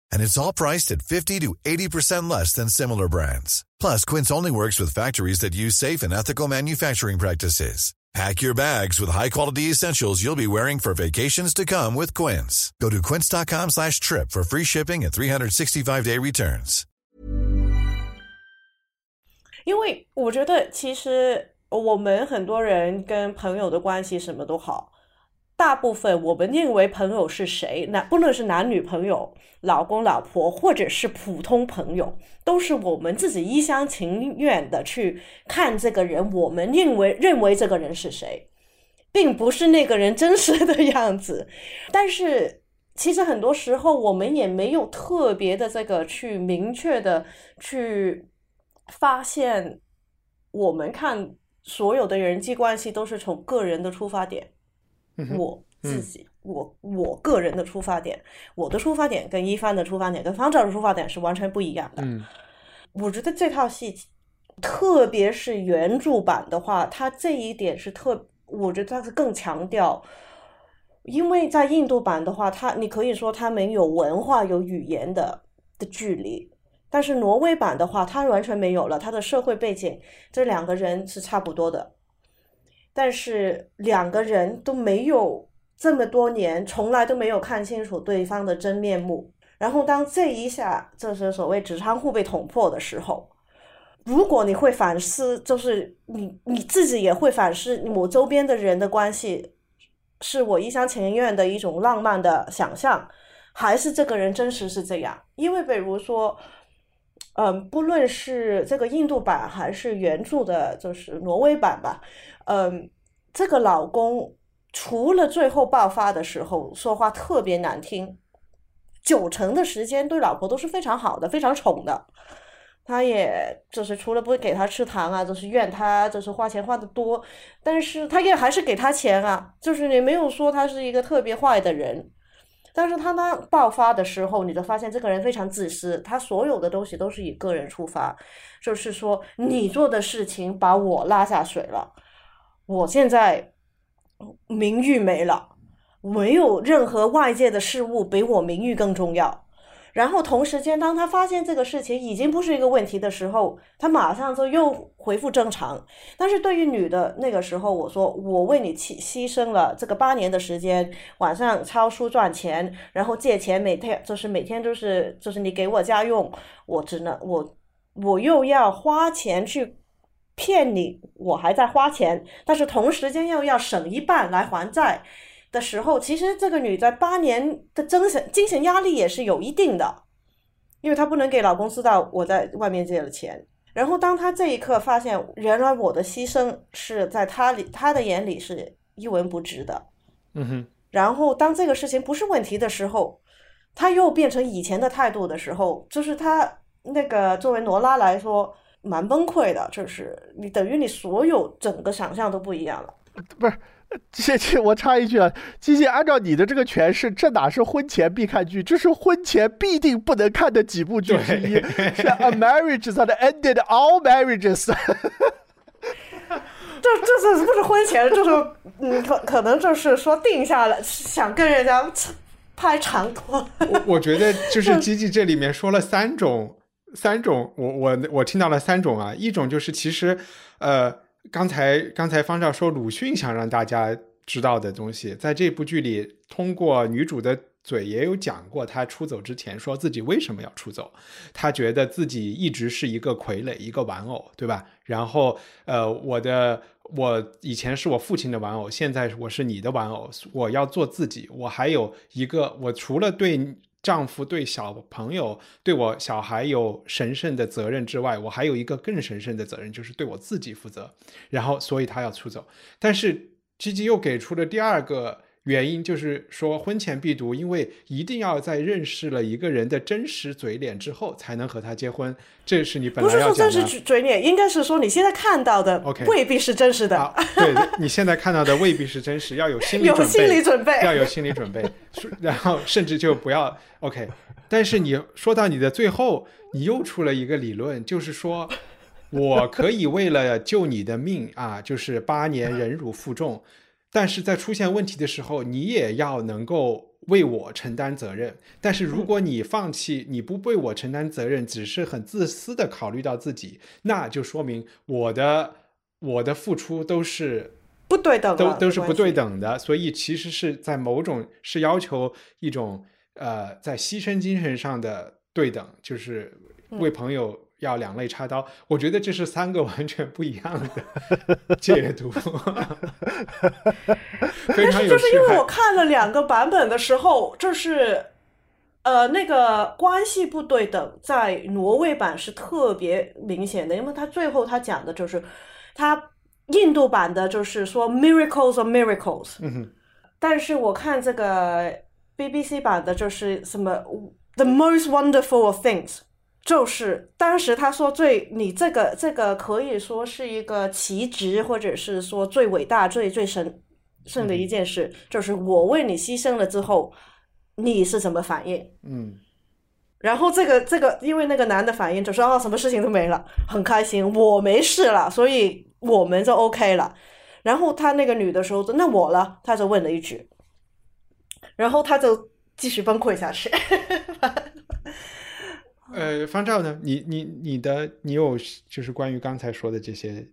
[SPEAKER 4] and it's all priced at 50 to 80% less than similar brands. Plus, Quince only works with factories that use safe and ethical manufacturing practices. Pack your bags with high-quality essentials you'll be wearing for vacations to come with Quince. Go to quince.com slash trip for free shipping and 365-day returns.
[SPEAKER 3] 因为我觉得其实我们很多人跟朋友的关系什么都好， 大部分我们认为朋友是谁，那不论是男女朋友、老公老婆，或者是普通朋友，都是我们自己一厢情愿的去看这个人，我们认为认为这个人是谁，并不是那个人真实的样子。但是其实很多时候我们也没有特别的这个去明确的去发现，我们看所有的人际关系都是从个人的出发点。我自己，我我个人的出发点，我的出发点跟一帆的出发点跟方丈的出发点是完全不一样的。
[SPEAKER 1] 嗯，
[SPEAKER 3] 我觉得这套戏，特别是原著版的话，它这一点是特，我觉得它是更强调，因为在印度版的话，它你可以说它没有文化有语言的的距离，但是挪威版的话，它完全没有了，它的社会背景，这两个人是差不多的。但是两个人都没有这么多年，从来都没有看清楚对方的真面目。然后当这一下，这是所谓纸仓库被捅破的时候，如果你会反思，就是你你自己也会反思，我周边的人的关系，是我一厢情愿的一种浪漫的想象，还是这个人真实是这样？因为比如说，嗯，不论是这个印度版还是原著的，就是挪威版吧。嗯，这个老公除了最后爆发的时候说话特别难听，九成的时间对老婆都是非常好的，非常宠的。他也就是除了不给他吃糖啊，就是怨他就是花钱花的多，但是他也还是给他钱啊，就是也没有说他是一个特别坏的人。但是他当爆发的时候，你就发现这个人非常自私，他所有的东西都是以个人出发，就是说你做的事情把我拉下水了，我现在名誉没了，没有任何外界的事物比我名誉更重要。然后同时间，当他发现这个事情已经不是一个问题的时候，他马上就又恢复正常。但是对于女的那个时候，我说我为你牺牺牲了这个八年的时间，晚上抄书赚钱，然后借钱，每天就是每天都是就是你给我家用，我只能我我又要花钱去骗你，我还在花钱，但是同时间又要省一半来还债。的时候，其实这个女在八年的精神精神压力也是有一定的，因为她不能给老公知道我在外面借了钱。然后当她这一刻发现，原来我的牺牲是在她里她的眼里是一文不值的，
[SPEAKER 1] 嗯哼。
[SPEAKER 3] 然后当这个事情不是问题的时候，她又变成以前的态度的时候，就是她那个作为罗拉来说蛮崩溃的，就是你等于你所有整个想象都不一样了，
[SPEAKER 2] 不是。机器，我插一句啊，机器，按照你的这个诠释，这哪是婚前必看剧，这是婚前必定不能看的几部剧之一。是 A marriage that ended all marriages。<laughs>
[SPEAKER 3] 这这是不是婚前？就是嗯，可可能就是说定下了，想跟人家拍长拖。
[SPEAKER 1] 我我觉得 <laughs> 就是机器这里面说了三种，三种，我我我听到了三种啊，一种就是其实呃。刚才刚才方照说鲁迅想让大家知道的东西，在这部剧里，通过女主的嘴也有讲过。她出走之前说自己为什么要出走，她觉得自己一直是一个傀儡，一个玩偶，对吧？然后，呃，我的我以前是我父亲的玩偶，现在我是你的玩偶，我要做自己。我还有一个，我除了对。丈夫对小朋友、对我小孩有神圣的责任之外，我还有一个更神圣的责任，就是对我自己负责。然后，所以他要出走。但是吉吉又给出了第二个。原因就是说婚前必读，因为一定要在认识了一个人的真实嘴脸之后，才能和他结婚。这是你本来
[SPEAKER 3] 要讲的。不是说真实嘴脸，应该是说你现在看到的
[SPEAKER 1] ，OK，
[SPEAKER 3] 未必是真实的。
[SPEAKER 1] 对，你现在看到的未必是真实，要有心理
[SPEAKER 3] 有心理准备，
[SPEAKER 1] 要有心理准备。然后甚至就不要 OK。但是你说到你的最后，你又出了一个理论，就是说我可以为了救你的命啊，就是八年忍辱负重。但是在出现问题的时候，你也要能够为我承担责任。但是如果你放弃，你不为我承担责任，只是很自私的考虑到自己，那就说明我的我的付出都是
[SPEAKER 3] 不对等，
[SPEAKER 1] 都都是不对等的。所以其实是在某种是要求一种呃，在牺牲精神上的对等，就是为朋友。要两肋插刀，我觉得这是三个完全不一样的解读，<laughs> 非常有
[SPEAKER 3] 就是因为我看了两个版本的时候，就是呃那个关系不对等，在挪威版是特别明显的，因为他最后他讲的就是他印度版的就是说 miracles of miracles，
[SPEAKER 1] 嗯，
[SPEAKER 3] 但是我看这个 BBC 版的就是什么 the most wonderful of things。就是当时他说最你这个这个可以说是一个奇值，或者是说最伟大、最最神圣的一件事，就是我为你牺牲了之后，你是什么反应？
[SPEAKER 1] 嗯，
[SPEAKER 3] 然后这个这个，因为那个男的反应就说啊，什么事情都没了，很开心，我没事了，所以我们就 OK 了。然后他那个女的说，那我了，他就问了一句，然后他就继续崩溃下去。
[SPEAKER 1] 呃，方照呢？你你你的你有就是关于刚才说的这些。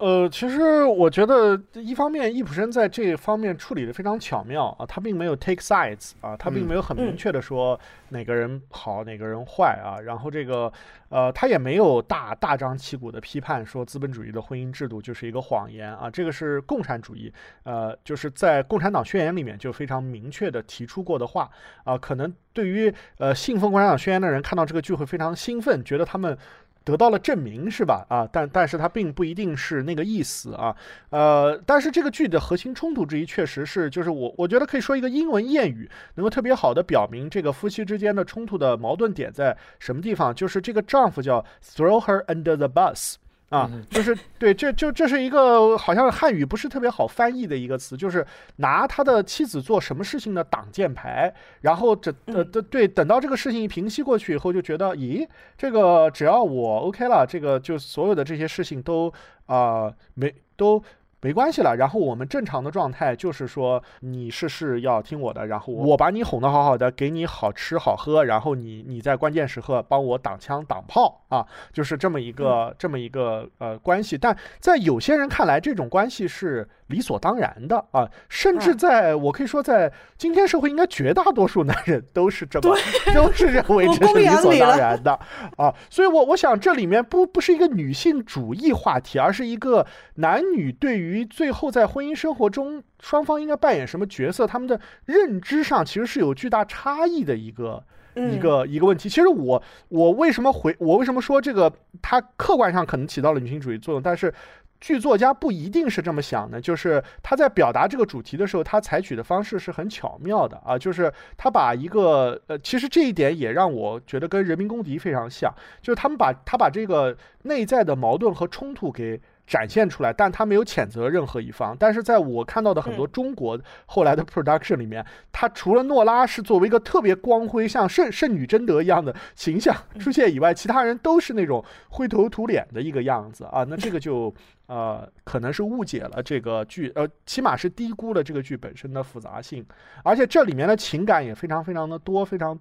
[SPEAKER 2] 呃，其实我觉得，一方面，易普生在这方面处理的非常巧妙啊，他并没有 take sides 啊，他并没有很明确的说哪个人好，哪个人坏啊，然后这个，呃，他也没有大大张旗鼓的批判说资本主义的婚姻制度就是一个谎言啊，这个是共产主义，呃，就是在共产党宣言里面就非常明确的提出过的话啊，可能对于呃信奉共产党宣言的人看到这个剧会非常兴奋，觉得他们。得到了证明，是吧？啊，但但是它并不一定是那个意思啊。呃，但是这个剧的核心冲突之一，确实是就是我我觉得可以说一个英文谚语，能够特别好的表明这个夫妻之间的冲突的矛盾点在什么地方，就是这个丈夫叫 throw her under the bus。啊，就是对，这就这是一个好像汉语不是特别好翻译的一个词，就是拿他的妻子做什么事情的挡箭牌，然后这呃对对，等到这个事情一平息过去以后，就觉得，咦，这个只要我 OK 了，这个就所有的这些事情都啊没都。没关系了，然后我们正常的状态就是说，你事事要听我的，然后我把你哄得好好的，给你好吃好喝，然后你你在关键时刻帮我挡枪挡炮啊，就是这么一个这么一个呃关系。但在有些人看来，这种关系是理所当然的啊，甚至在我可以说，在今天社会，应该绝大多数男人都是这么都是认为 <laughs> 这是理所当然的啊。所以，我我想这里面不不是一个女性主义话题，而是一个男女对于。于最后在婚姻生活中，双方应该扮演什么角色？他们的认知上其实是有巨大差异的一个一个一个问题。其实我我为什么回我为什么说这个？它客观上可能起到了女性主义作用，但是剧作家不一定是这么想的。就是他在表达这个主题的时候，他采取的方式是很巧妙的啊。就是他把一个呃，其实这一点也让我觉得跟《人民公敌》非常像，就是他们把他把这个内在的矛盾和冲突给。展现出来，但他没有谴责任何一方。但是在我看到的很多中国后来的 production 里面，他除了诺拉是作为一个特别光辉，像圣圣女贞德一样的形象出现以外，其他人都是那种灰头土脸的一个样子啊。那这个就呃可能是误解了这个剧，呃，起码是低估了这个剧本身的复杂性，而且这里面的情感也非常非常的多，非常。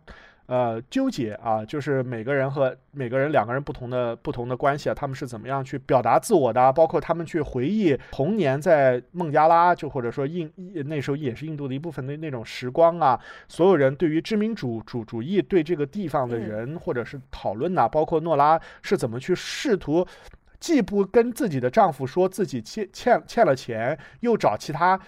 [SPEAKER 2] 呃，纠结啊，就是每个人和每个人两个人不同的不同的关系啊，他们是怎么样去表达自我的？包括他们去回忆童年在孟加拉，就或者说印那时候也是印度的一部分的那种时光啊。所有人对于知民主主主义对这个地方的人或者是讨论呐，包括诺拉是怎么去试图，既不跟自己的丈夫说自己欠欠欠了钱，又找其他。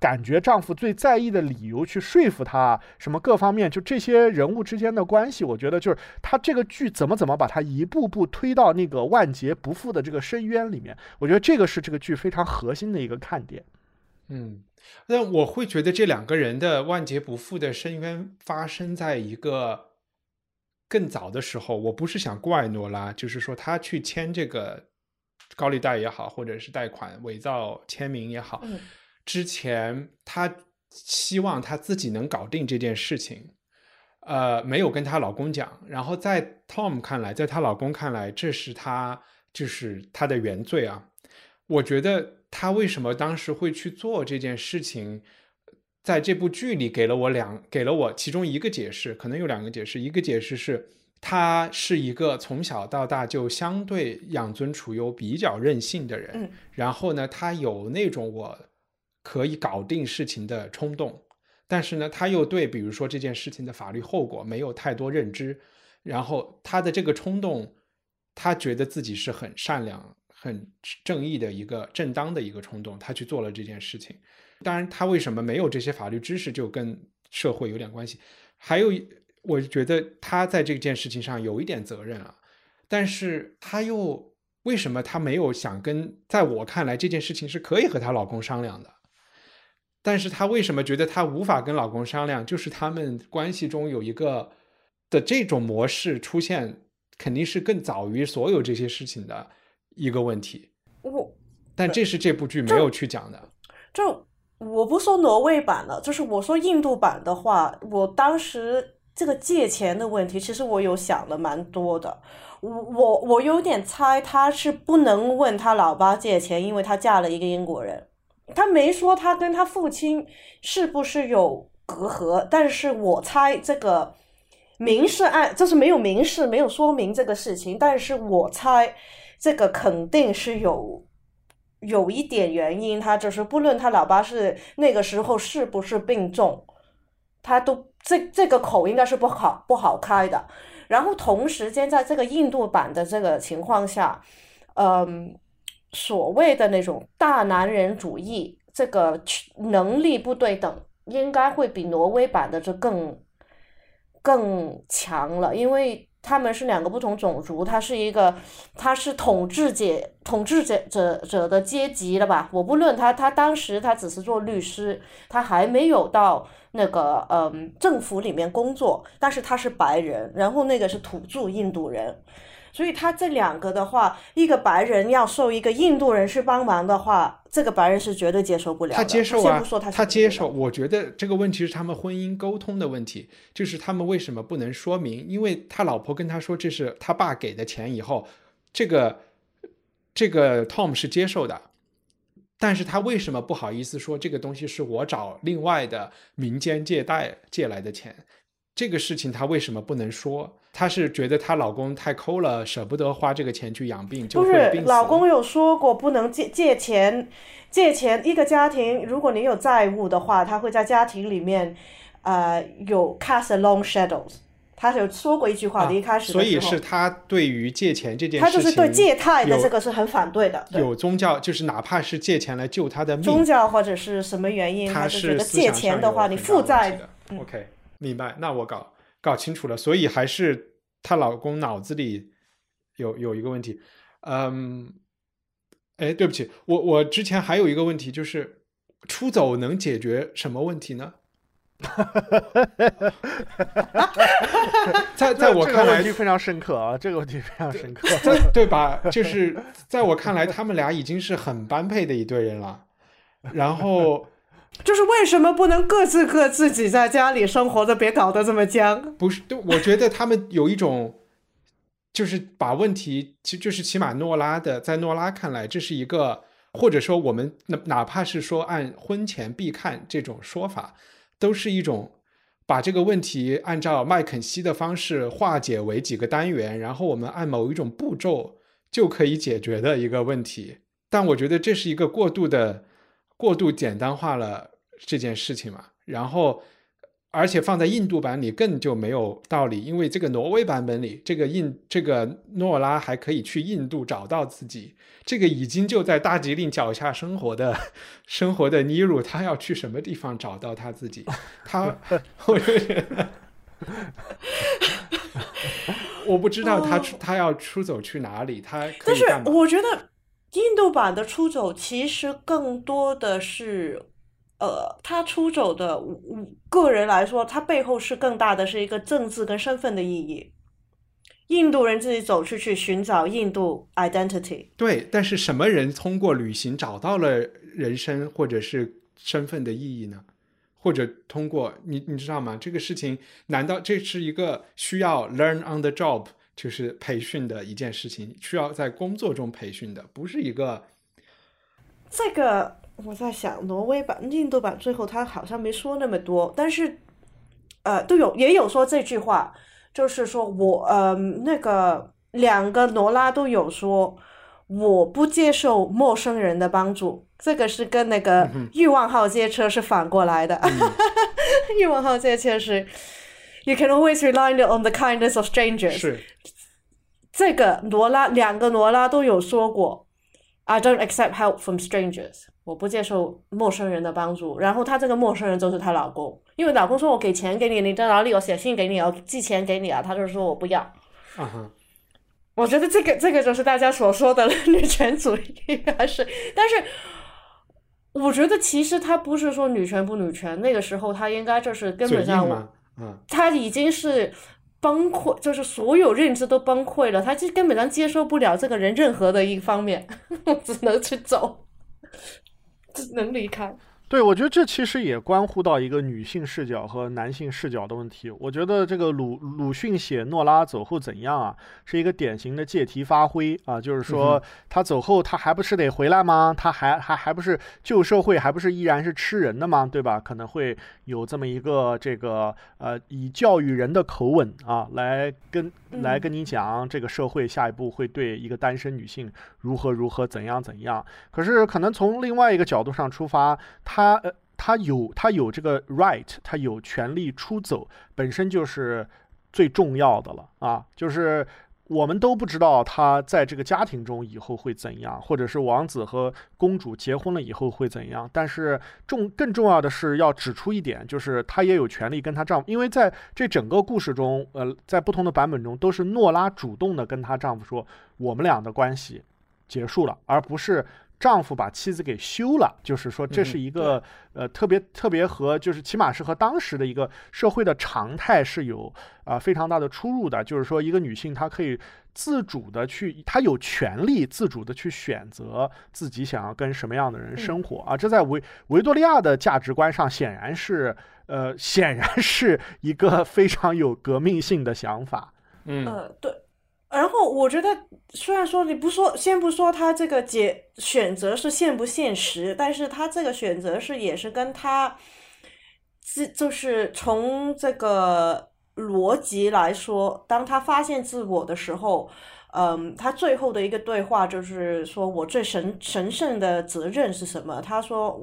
[SPEAKER 2] 感觉丈夫最在意的理由去说服她，什么各方面，就这些人物之间的关系，我觉得就是他这个剧怎么怎么把他一步步推到那个万劫不复的这个深渊里面，我觉得这个是这个剧非常核心的一个看点。
[SPEAKER 1] 嗯，那我会觉得这两个人的万劫不复的深渊发生在一个更早的时候。我不是想怪诺拉，就是说他去签这个高利贷也好，或者是贷款伪造签名也好。之前她希望她自己能搞定这件事情，呃，没有跟她老公讲。然后在 Tom 看来，在她老公看来，这是她就是她的原罪啊。我觉得她为什么当时会去做这件事情，在这部剧里给了我两给了我其中一个解释，可能有两个解释。一个解释是她是一个从小到大就相对养尊处优、比较任性的人。然后呢，她有那种我。可以搞定事情的冲动，但是呢，他又对比如说这件事情的法律后果没有太多认知，然后他的这个冲动，他觉得自己是很善良、很正义的一个正当的一个冲动，他去做了这件事情。当然，他为什么没有这些法律知识，就跟社会有点关系。还有，我觉得他在这件事情上有一点责任啊，但是他又为什么他没有想跟？在我看来，这件事情是可以和她老公商量的。但是她为什么觉得她无法跟老公商量？就是他们关系中有一个的这种模式出现，肯定是更早于所有这些事情的一个问题。
[SPEAKER 3] 我，
[SPEAKER 1] 但这是这部剧没有去讲的。
[SPEAKER 3] 就我不说挪威版了，就是我说印度版的话，我当时这个借钱的问题，其实我有想的蛮多的。我我我有点猜，她是不能问她老爸借钱，因为她嫁了一个英国人。他没说他跟他父亲是不是有隔阂，但是我猜这个民事案就是没有民事，没有说明这个事情，但是我猜这个肯定是有有一点原因，他就是不论他老爸是那个时候是不是病重，他都这这个口应该是不好不好开的。然后同时间在这个印度版的这个情况下，嗯。所谓的那种大男人主义，这个能力不对等，应该会比挪威版的这更更强了，因为他们是两个不同种族，他是一个，他是统治者统治者者者的阶级了吧？我不论他，他当时他只是做律师，他还没有到那个嗯政府里面工作，但是他是白人，然后那个是土著印度人。所以他这两个的话，一个白人要受一个印度人去帮忙的话，这个白人是绝对接受不了的。
[SPEAKER 1] 他接受啊，
[SPEAKER 3] 他
[SPEAKER 1] 他接受。我觉得这个问题是他们婚姻沟通的问题，就是他们为什么不能说明？因为他老婆跟他说这是他爸给的钱以后，这个这个 Tom 是接受的，但是他为什么不好意思说这个东西是我找另外的民间借贷借来的钱？这个事情他为什么不能说？她是觉得她老公太抠了，舍不得花这个钱去养病，就
[SPEAKER 3] 不是老公有说过不能借借钱，借钱一个家庭，如果你有债务的话，他会在家庭里面，呃，有 cast a long shadows。他有说过一句话的，一开始
[SPEAKER 1] 所以是他对于借钱这件
[SPEAKER 3] 事情，他就是对借贷的这个是很反对的。
[SPEAKER 1] 有宗教，就是哪怕是借钱来救他的命，
[SPEAKER 3] 宗教或者是什么原因，他
[SPEAKER 1] 是
[SPEAKER 3] 觉得借钱的话，你负债
[SPEAKER 1] 的。OK。明白，那我搞搞清楚了，所以还是她老公脑子里有有一个问题，嗯，哎，对不起，我我之前还有一个问题，就是出走能解决什么问题呢？<laughs> 在在我看来，
[SPEAKER 2] 问题非常深刻啊，这个问题非常深刻，
[SPEAKER 1] 对吧？就是在我看来，他们俩已经是很般配的一对人了，然后。
[SPEAKER 3] 就是为什么不能各自各自己在家里生活的，别搞得这么僵？
[SPEAKER 1] 不是，我觉得他们有一种，就是把问题，其就是起码诺拉的，在诺拉看来，这是一个，或者说我们哪哪怕是说按婚前必看这种说法，都是一种把这个问题按照麦肯锡的方式化解为几个单元，然后我们按某一种步骤就可以解决的一个问题。但我觉得这是一个过度的。过度简单化了这件事情嘛，然后，而且放在印度版里更就没有道理，因为这个挪威版本里，这个印这个诺拉还可以去印度找到自己，这个已经就在大吉岭脚下生活的 <laughs> 生活的尼鲁，他要去什么地方找到他自己？他，我就觉得，<laughs> 我不知道他他要出走去哪里，他
[SPEAKER 3] 但是我觉得。印度版的出走其实更多的是，呃，他出走的，个人来说，他背后是更大的是一个政治跟身份的意义。印度人自己走出去寻找印度 identity，
[SPEAKER 1] 对，但是什么人通过旅行找到了人生或者是身份的意义呢？或者通过你你知道吗？这个事情难道这是一个需要 learn on the job？就是培训的一件事情，需要在工作中培训的，不是一个。
[SPEAKER 3] 这个我在想，挪威版、印度版最后他好像没说那么多，但是，呃，都有也有说这句话，就是说我呃那个两个罗拉都有说，我不接受陌生人的帮助，这个是跟那个欲望号街车是反过来的，<laughs> 欲望号街车是。You can always rely on the kindness of strangers。
[SPEAKER 1] 是，
[SPEAKER 3] 这个罗拉两个罗拉都有说过，I don't accept help from strangers。我不接受陌生人的帮助。然后她这个陌生人就是她老公，因为老公说我给钱给你，你在哪里？我写信给你，我寄钱给你啊。她就说我不要。
[SPEAKER 1] 啊哈，
[SPEAKER 3] 我觉得这个这个就是大家所说的女权主义，还是？但是我觉得其实他不是说女权不女权，那个时候他应该就是根本上。他已经是崩溃，就是所有认知都崩溃了，他就根本上接受不了这个人任何的一方面，<laughs> 只能去走，只能离开。
[SPEAKER 2] 对，我觉得这其实也关乎到一个女性视角和男性视角的问题。我觉得这个鲁鲁迅写诺拉走后怎样啊，是一个典型的借题发挥啊，就是说他走后他还不是得回来吗？他还还还不是旧社会还不是依然是吃人的吗？对吧？可能会有这么一个这个呃以教育人的口吻啊来跟来跟你讲这个社会下一步会对一个单身女性如何如何怎样怎样。可是可能从另外一个角度上出发，他。他呃，他有他有这个 right，他有权利出走，本身就是最重要的了啊！就是我们都不知道他在这个家庭中以后会怎样，或者是王子和公主结婚了以后会怎样。但是重更重要的是要指出一点，就是她也有权利跟她丈夫，因为在这整个故事中，呃，在不同的版本中都是诺拉主动的跟她丈夫说，我们俩的关系结束了，而不是。丈夫把妻子给休了，就是说这是一个呃特别特别和就是起码是和当时的一个社会的常态是有啊非常大的出入的。就是说一个女性她可以自主的去，她有权利自主的去选择自己想要跟什么样的人生活啊。这在维维多利亚的价值观上显然是呃显然是一个非常有革命性的想法。
[SPEAKER 1] 嗯，
[SPEAKER 3] 呃对。然后我觉得，虽然说你不说，先不说他这个解选择是现不现实，但是他这个选择是也是跟他，自就是从这个逻辑来说，当他发现自我的时候，嗯，他最后的一个对话就是说我最神神圣的责任是什么？他说，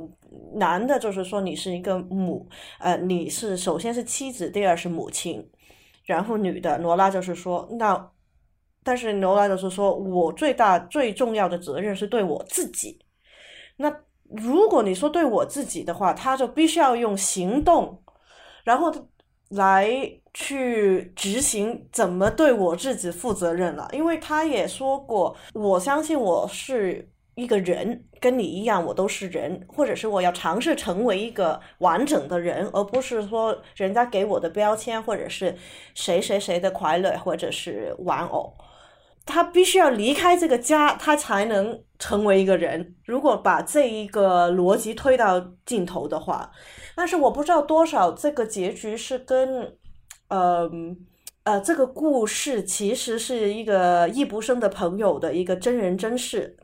[SPEAKER 3] 男的就是说你是一个母，呃，你是首先是妻子，第二是母亲，然后女的罗拉就是说那。但是牛拉的是说，我最大最重要的责任是对我自己。那如果你说对我自己的话，他就必须要用行动，然后来去执行怎么对我自己负责任了。因为他也说过，我相信我是一个人，跟你一样，我都是人，或者是我要尝试成为一个完整的人，而不是说人家给我的标签，或者是谁谁谁的快乐，或者是玩偶。他必须要离开这个家，他才能成为一个人。如果把这一个逻辑推到尽头的话，但是我不知道多少这个结局是跟，呃呃，这个故事其实是一个易卜生的朋友的一个真人真事，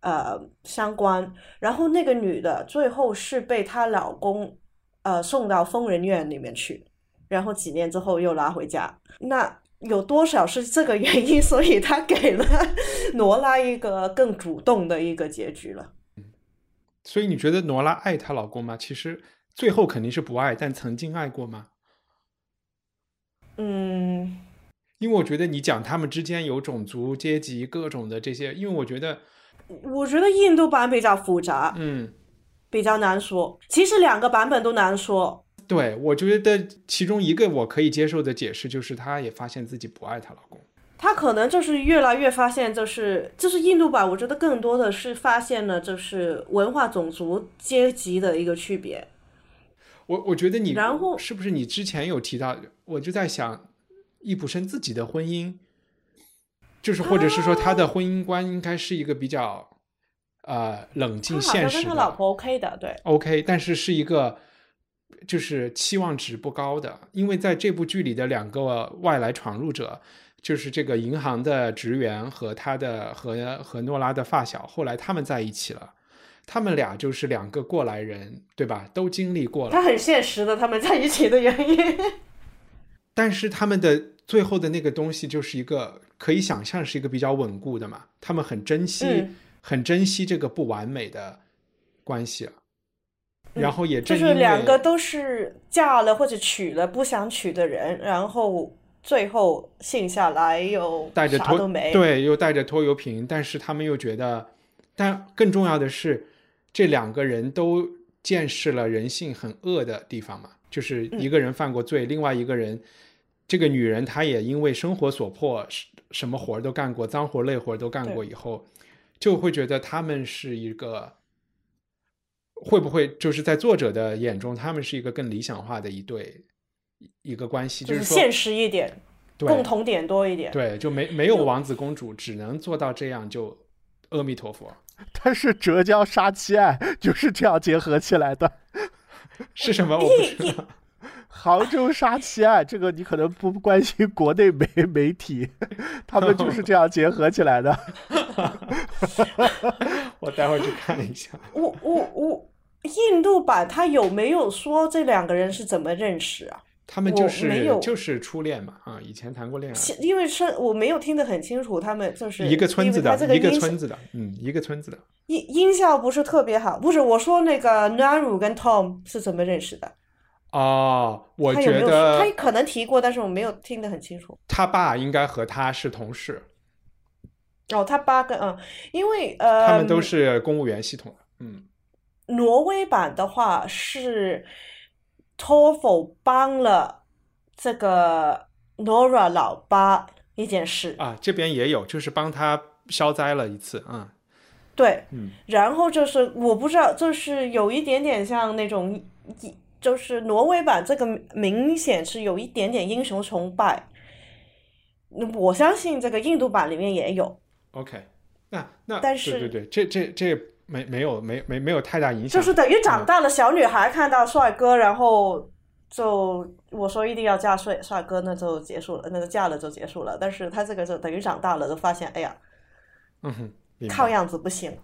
[SPEAKER 3] 呃相关。然后那个女的最后是被她老公，呃送到疯人院里面去，然后几年之后又拉回家。那。有多少是这个原因，<laughs> 所以他给了罗拉一个更主动的一个结局了。
[SPEAKER 1] 所以你觉得罗拉爱她老公吗？其实最后肯定是不爱，但曾经爱过吗？
[SPEAKER 3] 嗯，
[SPEAKER 1] 因为我觉得你讲他们之间有种族、阶级各种的这些，因为我觉得，
[SPEAKER 3] 我觉得印度版比较复杂，
[SPEAKER 1] 嗯，
[SPEAKER 3] 比较难说。其实两个版本都难说。
[SPEAKER 1] 对，我觉得其中一个我可以接受的解释就是，她也发现自己不爱她老公。
[SPEAKER 3] 她可能就是越来越发现，就是就是印度吧，我觉得更多的是发现了就是文化、种族、阶级的一个区别。
[SPEAKER 1] 我我觉得你，
[SPEAKER 3] 然后
[SPEAKER 1] 是不是你之前有提到？我就在想，易卜生自己的婚姻，就是或者是说他的婚姻观应该是一个比较呃冷静现实的。
[SPEAKER 3] 他老婆 OK 的，对
[SPEAKER 1] ，OK，但是是一个。就是期望值不高的，因为在这部剧里的两个外来闯入者，就是这个银行的职员和他的和和诺拉的发小，后来他们在一起了，他们俩就是两个过来人，对吧？都经历过了。
[SPEAKER 3] 他很现实的，他们在一起的原因。<laughs>
[SPEAKER 1] 但是他们的最后的那个东西，就是一个可以想象是一个比较稳固的嘛，他们很珍惜，很珍惜这个不完美的关系了。然后也
[SPEAKER 3] 就是两个都是嫁了或者娶了不想娶的人，然后最后信下来又
[SPEAKER 1] 带着拖
[SPEAKER 3] 没
[SPEAKER 1] 对，又带着拖油瓶，但是他们又觉得，但更重要的是，这两个人都见识了人性很恶的地方嘛，就是一个人犯过罪，另外一个人，这个女人她也因为生活所迫，什么活都干过，脏活累活都干过以后，就会觉得他们是一个。会不会就是在作者的眼中，他们是一个更理想化的一对一个关系，
[SPEAKER 3] 就是
[SPEAKER 1] 现
[SPEAKER 3] 实一点，共同点多一点。
[SPEAKER 1] 对，就没没有王子公主，只能做到这样，就阿弥陀佛。<laughs>
[SPEAKER 2] 但是折交杀妻案 <laughs> 就是这样结合起来的，<laughs>
[SPEAKER 1] 是什么？我不知道。
[SPEAKER 2] 杭州杀妻案，这个你可能不关心国内媒媒体，他们就是这样结合起来的。
[SPEAKER 1] 我待会儿去看一下。
[SPEAKER 3] 我我我，印度版他有没有说这两个人是怎么认识啊？
[SPEAKER 1] 他们就是没有，就是初恋嘛啊，以前谈过恋爱。
[SPEAKER 3] 因为是我没有听得很清楚，他们就是
[SPEAKER 1] 一个村子的，一个村子的，嗯，一个村子的。
[SPEAKER 3] 音音效不是特别好，不是我说那个 Naru 跟 Tom 是怎么认识的？
[SPEAKER 1] 哦，我觉得
[SPEAKER 3] 他可能提过，但是我没有听得很清楚。
[SPEAKER 1] 他爸应该和他是同事，
[SPEAKER 3] 哦，他爸跟嗯，因为呃，
[SPEAKER 1] 他们都是公务员系统的。嗯，
[SPEAKER 3] 挪威版的话是 TOEFL 帮了这个 Nora 老八一件事，
[SPEAKER 1] 啊，这边也有，就是帮他消灾了一次。嗯
[SPEAKER 3] 对，
[SPEAKER 1] 嗯
[SPEAKER 3] 然后就是我不知道，就是有一点点像那种一，就是挪威版这个明显是有一点点英雄崇拜。我相信这个印度版里面也有
[SPEAKER 1] ，，OK，那那
[SPEAKER 3] 但是
[SPEAKER 1] 对对对，这这这没没有没没没有太大影响，
[SPEAKER 3] 就是等于长大了小女孩看到帅哥，然后就我说一定要嫁帅帅哥，那就结束了，那个嫁了就结束了。但是她这个就等于长大了，就发现哎呀，
[SPEAKER 1] 嗯哼，明白
[SPEAKER 3] 靠样子不行。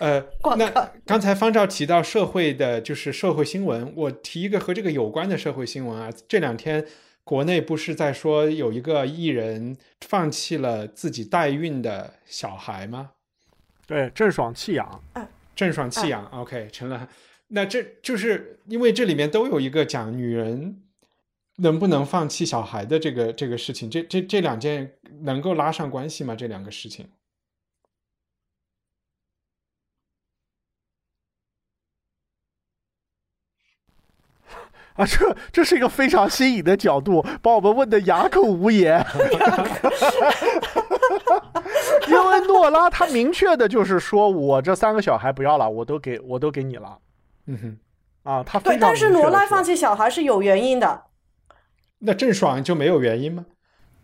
[SPEAKER 1] 呃，<laughs> 那刚才方照提到社会的，就是社会新闻，我提一个和这个有关的社会新闻啊。这两天国内不是在说有一个艺人放弃了自己代孕的小孩吗？
[SPEAKER 2] 对，郑爽弃养，
[SPEAKER 1] 郑爽弃养、o k 成了。那这就是因为这里面都有一个讲女人能不能放弃小孩的这个这个事情，这这这两件能够拉上关系吗？这两个事情？
[SPEAKER 2] 啊，这这是一个非常新颖的角度，把我们问的哑口无言。<laughs> 因为诺拉她明确的就是说，我这三个小孩不要了，我都给我都给你了
[SPEAKER 1] 嗯哼，
[SPEAKER 2] 啊。她
[SPEAKER 3] 对，但是罗拉放弃小孩是有原因的。
[SPEAKER 1] 那郑爽就没有原因吗？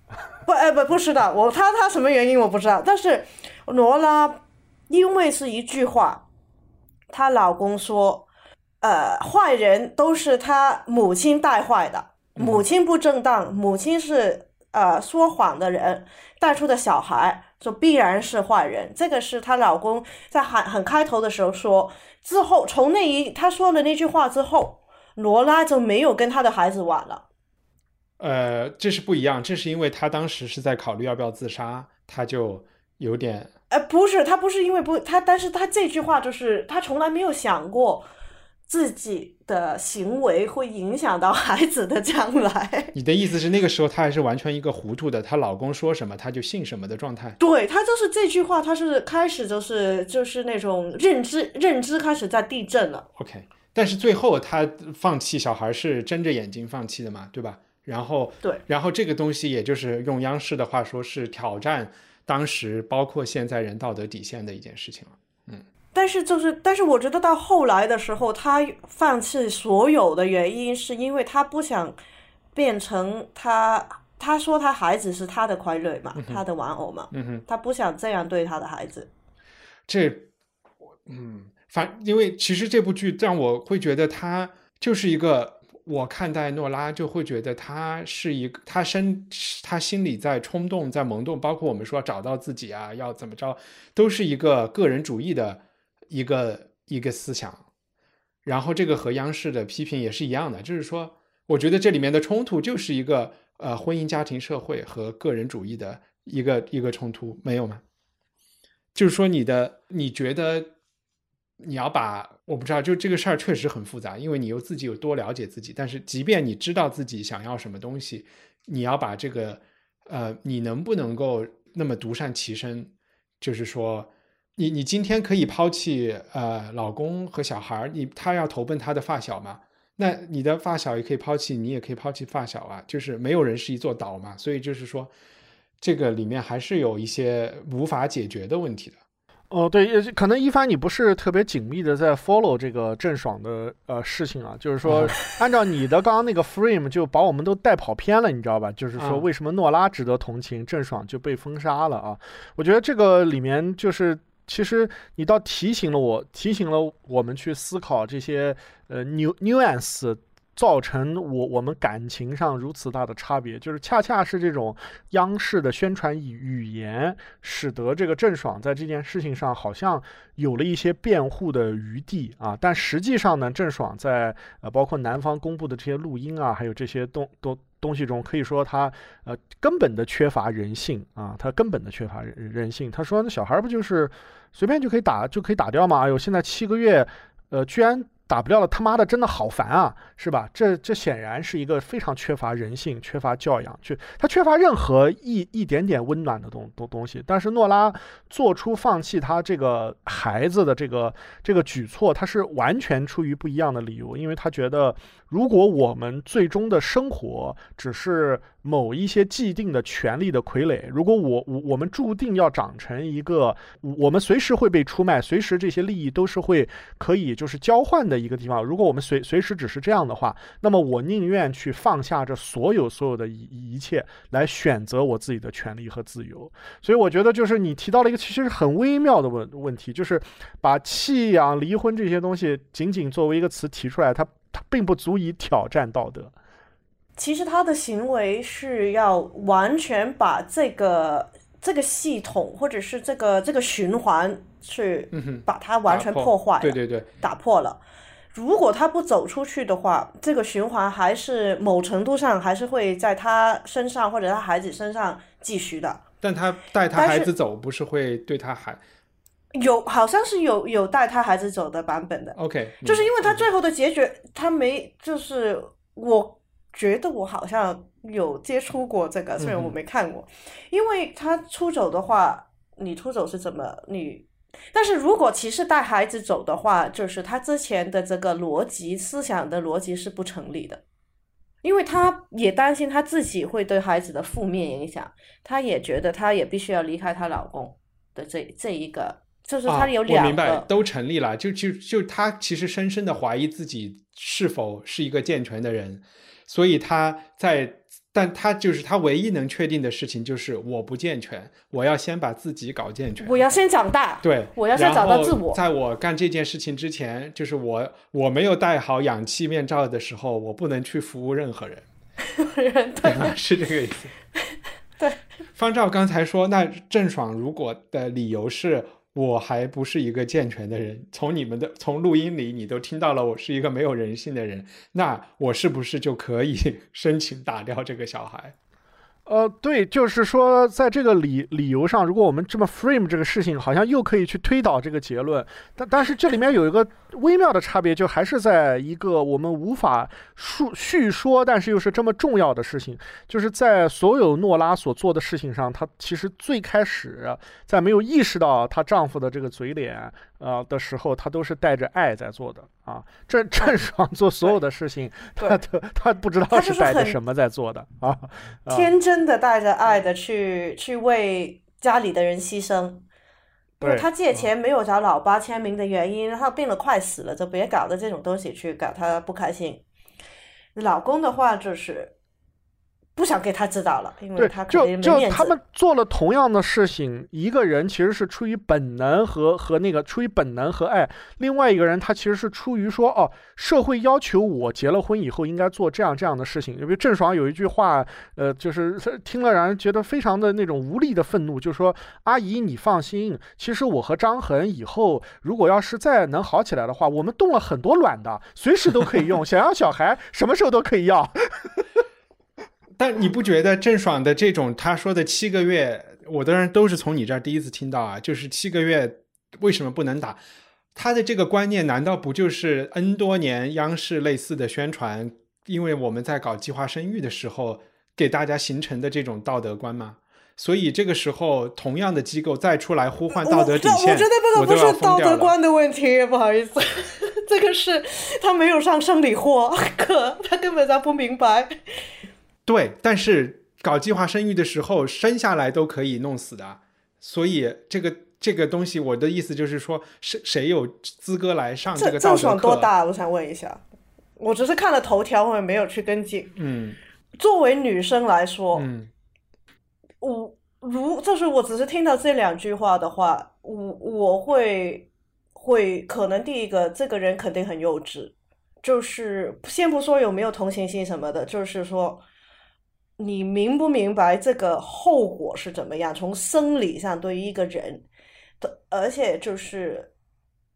[SPEAKER 1] <laughs>
[SPEAKER 3] 不，哎，不，不是的，我他他什么原因我不知道，但是罗拉因为是一句话，她老公说，呃，坏人都是他母亲带坏的，母亲不正当，母亲是呃说谎的人带出的小孩，就必然是坏人。这个是她老公在很很开头的时候说，之后从那一他说了那句话之后，罗拉就没有跟他的孩子玩了。
[SPEAKER 1] 呃，这是不一样，这是因为他当时是在考虑要不要自杀，他就有点
[SPEAKER 3] 呃，不是，他不是因为不他，但是他这句话就是他从来没有想过自己的行为会影响到孩子的将来。<laughs>
[SPEAKER 1] 你的意思是那个时候她还是完全一个糊涂的，她老公说什么她就信什么的状态。
[SPEAKER 3] 对她就是这句话，她是开始就是就是那种认知认知开始在地震了。
[SPEAKER 1] OK，但是最后她放弃小孩是睁着眼睛放弃的嘛，对吧？然后
[SPEAKER 3] 对，
[SPEAKER 1] 然后这个东西也就是用央视的话说是挑战当时包括现在人道德底线的一件事情了。
[SPEAKER 3] 但是就是，但是我觉得到后来的时候，他放弃所有的原因是因为他不想变成他。他说他孩子是他的傀儡嘛，他的玩偶嘛，
[SPEAKER 1] 嗯，
[SPEAKER 3] 他不想这样对他的孩子。
[SPEAKER 1] 这，嗯，反因为其实这部剧让我会觉得他就是一个，我看待诺拉就会觉得他是一个，他身他心里在冲动，在萌动，包括我们说找到自己啊，要怎么着，都是一个个人主义的一个一个思想。然后这个和央视的批评也是一样的，就是说，我觉得这里面的冲突就是一个呃婚姻家庭社会和个人主义的一个一个冲突，没有吗？就是说你的你觉得你要把我不知道，就这个事儿确实很复杂，因为你又自己有多了解自己，但是即便你知道自己想要什么东西，你要把这个呃，你能不能够那么独善其身？就是说，你你今天可以抛弃呃老公和小孩儿，你他要投奔他的发小嘛？那你的发小也可以抛弃，你也可以抛弃发小啊，就是没有人是一座岛嘛，所以就是说，这个里面还是有一些无法解决的问题的。
[SPEAKER 2] 哦，对，也是可能一帆你不是特别紧密的在 follow 这个郑爽的呃事情啊，就是说按照你的刚刚那个 frame 就把我们都带跑偏了，你知道吧？就是说
[SPEAKER 1] 嗯
[SPEAKER 2] 为什么诺拉值得同情，郑爽就被封杀了啊？我觉得这个里面就是。其实你倒提醒了我，提醒了我们去思考这些呃 new nuance 造成我我们感情上如此大的差别，就是恰恰是这种央视的宣传语语言，使得这个郑爽在这件事情上好像有了一些辩护的余地啊。但实际上呢，郑爽在呃包括男方公布的这些录音啊，还有这些东东东西中，可以说她呃根本的缺乏人性啊，她根本的缺乏人人性。她说那小孩不就是随便就可以打就可以打掉吗？哎呦，现在七个月，呃，居然。打不掉了，他妈的真的好烦啊，是吧？这这显然是一个非常缺乏人性、缺乏教养，就他缺乏任何一一点点温暖的东东东西。但是诺拉做出放弃他这个孩子的这个这个举措，他是完全出于不一样的理由，因为他觉得。如果我们最终的生活只是某一些既定的权利的傀儡，如果我我我们注定要长成一个我们随时会被出卖，随时这些利益都是会可以就是交换的一个地方，如果我们随随时只是这样的话，那么我宁愿去放下这所有所有的一一切，来选择我自己的权利和自由。所以我觉得就是你提到了一个其实很微妙的问问题，就是把弃养、离婚这些东西仅仅作为一个词提出来，它。它并不足以挑战道德。
[SPEAKER 3] 其实他的行为是要完全把这个这个系统或者是这个这个循环去把它完全破坏。
[SPEAKER 1] 对对对，
[SPEAKER 3] 打破了。如果他不走出去的话，这个循环还是某程度上还是会在他身上或者他孩子身上继续的。
[SPEAKER 1] 但他带他孩子走，不是会对他孩？
[SPEAKER 3] 有好像是有有带他孩子走的版本的
[SPEAKER 1] ，OK，
[SPEAKER 3] 就是因为他最后的结局他没，就是我觉得我好像有接触过这个，虽然我没看过，因为他出走的话，你出走是怎么你？但是如果骑士带孩子走的话，就是他之前的这个逻辑思想的逻辑是不成立的，因为他也担心他自己会对孩子的负面影响，他也觉得他也必须要离开她老公的这这一个。就是他有两
[SPEAKER 1] 个，我明白，都成立了。就就就他其实深深的怀疑自己是否是一个健全的人，所以他在，但他就是他唯一能确定的事情就是我不健全，我要先把自己搞健全，
[SPEAKER 3] 我要先长大，
[SPEAKER 1] 对，
[SPEAKER 3] 我要先找到自我。
[SPEAKER 1] 在我干这件事情之前，就是我我没有戴好氧气面罩的时候，我不能去服务任何人，<laughs>
[SPEAKER 3] 对
[SPEAKER 1] 吧？<laughs> 是这个意思。<laughs>
[SPEAKER 3] 对，
[SPEAKER 1] 方照刚才说，那郑爽如果的理由是。我还不是一个健全的人，从你们的从录音里你都听到了，我是一个没有人性的人，那我是不是就可以 <laughs> 申请打掉这个小孩？
[SPEAKER 2] 呃，对，就是说，在这个理理由上，如果我们这么 frame 这个事情，好像又可以去推导这个结论。但但是这里面有一个微妙的差别，就还是在一个我们无法述叙说，但是又是这么重要的事情，就是在所有诺拉所做的事情上，她其实最开始在没有意识到她丈夫的这个嘴脸。啊的时候，他都是带着爱在做的啊。郑郑爽做所有的事情，他他他不知道是带着什么在做的啊。
[SPEAKER 3] 天真的带着爱的去去为家里的人牺牲。
[SPEAKER 2] 对，
[SPEAKER 3] 他借钱没有找老八签名的原因，他病了快死了，就别搞的这种东西去搞他不开心。老公的话就是。不想给他知道了，因为他
[SPEAKER 2] 就就他们做了同样的事情，一个人其实是出于本能和和那个出于本能和爱，另外一个人他其实是出于说哦，社会要求我结了婚以后应该做这样这样的事情。因为郑爽有一句话，呃，就是听了让人觉得非常的那种无力的愤怒，就说阿姨你放心，其实我和张恒以后如果要是再能好起来的话，我们动了很多卵的，随时都可以用，<laughs> 想要小孩什么时候都可以要。
[SPEAKER 1] 但你不觉得郑爽的这种他说的七个月，我当然都是从你这儿第一次听到啊，就是七个月为什么不能打？他的这个观念难道不就是 N 多年央视类似的宣传？因为我们在搞计划生育的时候给大家形成的这种道德观吗？所以这个时候同样的机构再出来呼唤道德底线，
[SPEAKER 3] 我觉得这个不是道德观的问题，不好意思，<laughs> 这个是他没有上生理课，<laughs> 他根本上不明白。
[SPEAKER 1] 对，但是搞计划生育的时候，生下来都可以弄死的，所以这个这个东西，我的意思就是说，谁谁有资格来上这个道德课？郑
[SPEAKER 3] 爽多大？我想问一下，我只是看了头条，我也没有去跟进。
[SPEAKER 1] 嗯，
[SPEAKER 3] 作为女生来说，
[SPEAKER 1] 嗯，
[SPEAKER 3] 我如就是我只是听到这两句话的话，我我会会可能第一个，这个人肯定很幼稚，就是先不说有没有同情心什么的，就是说。你明不明白这个后果是怎么样？从生理上对于一个人的，而且就是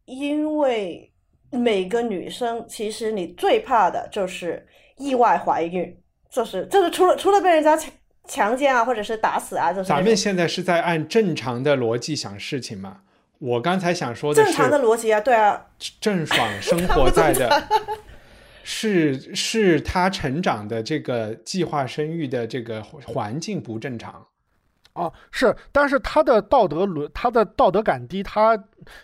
[SPEAKER 3] 因为每个女生，其实你最怕的就是意外怀孕，就是就是除了除了被人家强强奸啊，或者是打死啊，就是。
[SPEAKER 1] 咱们现在是在按正常的逻辑想事情嘛？我刚才想说的是，
[SPEAKER 3] 正常的逻辑啊，对啊，
[SPEAKER 1] 郑爽生 <laughs> 活在的，是是他成长的这个计划生育的这个环境不正常。
[SPEAKER 2] 哦，是，但是他的道德伦，他的道德感低，他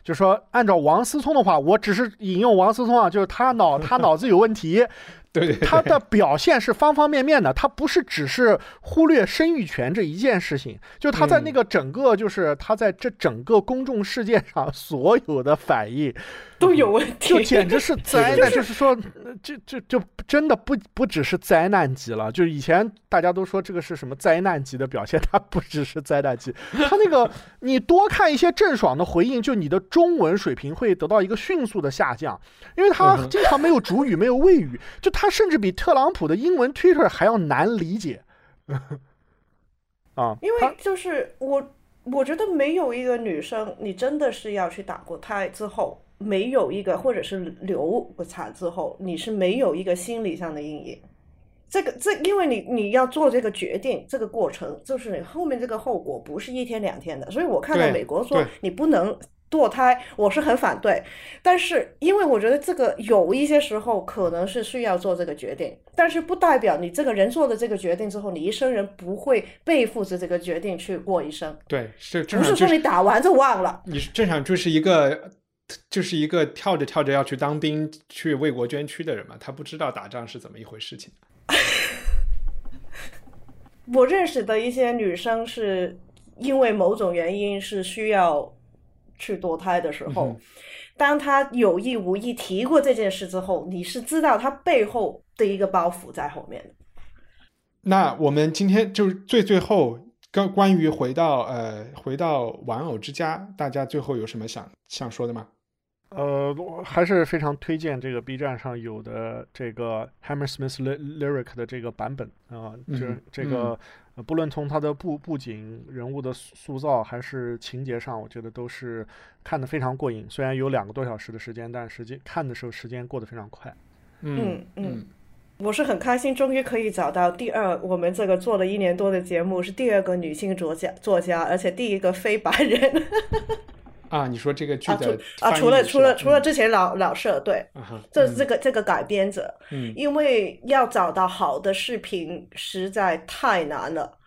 [SPEAKER 2] 就说按照王思聪的话，我只是引用王思聪啊，就是他脑他脑子有问题。
[SPEAKER 1] 对对，
[SPEAKER 2] 他的表现是方方面面的，他不是只是忽略生育权这一件事情，就他在那个整个，就是他在这整个公众事件上所有的反应
[SPEAKER 3] 都有问题，
[SPEAKER 2] 就简直是 <laughs> 灾难。就是说，就就就真的不不只是灾难级了。就是以前大家都说这个是什么灾难级的表现，它不只是灾难级，它那个你多看一些郑爽的回应，就你的中文水平会得到一个迅速的下降，因为他经常没有主语，没有谓语，就他。他甚至比特朗普的英文 Twitter 还要难理解，啊！
[SPEAKER 3] 因为就是我，我觉得没有一个女生，你真的是要去打过胎之后，没有一个，或者是流过产之后，你是没有一个心理上的阴影。这个这，因为你你要做这个决定，这个过程就是你后面这个后果不是一天两天的。所以我看到美国说你不能。堕胎，我是很反对，但是因为我觉得这个有一些时候可能是需要做这个决定，但是不代表你这个人做了这个决定之后，你一生人不会背负着这个决定去过一生。
[SPEAKER 1] 对，是
[SPEAKER 3] 不是说你打完就忘了？
[SPEAKER 1] 你正常就是一个就是一个跳着跳着要去当兵去为国捐躯的人嘛，他不知道打仗是怎么一回事情。<laughs>
[SPEAKER 3] 我认识的一些女生是因为某种原因是需要。去堕胎的时候，当她有意无意提过这件事之后，你是知道她背后的一个包袱在后面的。
[SPEAKER 1] 那我们今天就是最最后，关关于回到呃回到玩偶之家，大家最后有什么想想说的吗？
[SPEAKER 2] 呃，我还是非常推荐这个 B 站上有的这个 Hammersmith Lyric 的这个版本啊，这这个。不论从它的布布景、人物的塑造，还是情节上，我觉得都是看得非常过瘾。虽然有两个多小时的时间，但时间看的时候时间过得非常快。
[SPEAKER 3] 嗯嗯，我是很开心，终于可以找到第二，我们这个做了一年多的节目是第二个女性作家作家，而且第一个非白人。<laughs>
[SPEAKER 1] 啊，你说这个剧的
[SPEAKER 3] 啊，除了除了除了之前老老社对，这这个这个改编者，
[SPEAKER 1] 嗯，
[SPEAKER 3] 因为要找到好的视频实在太难了。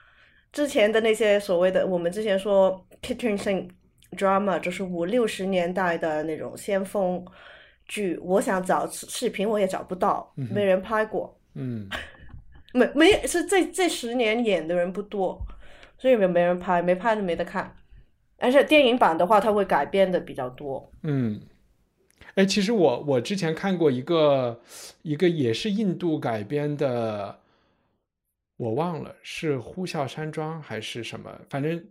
[SPEAKER 3] 之前的那些所谓的我们之前说 kitchen drama，就是五六十年代的那种先锋剧，我想找视频我也找不到，没人拍过，
[SPEAKER 1] 嗯，
[SPEAKER 3] 没没是这这十年演的人不多，所以没没人拍，没拍就没得看。而且电影版的话，它会改编的比较多。
[SPEAKER 1] 嗯，哎，其实我我之前看过一个一个也是印度改编的，我忘了是《呼啸山庄》还是什么，反正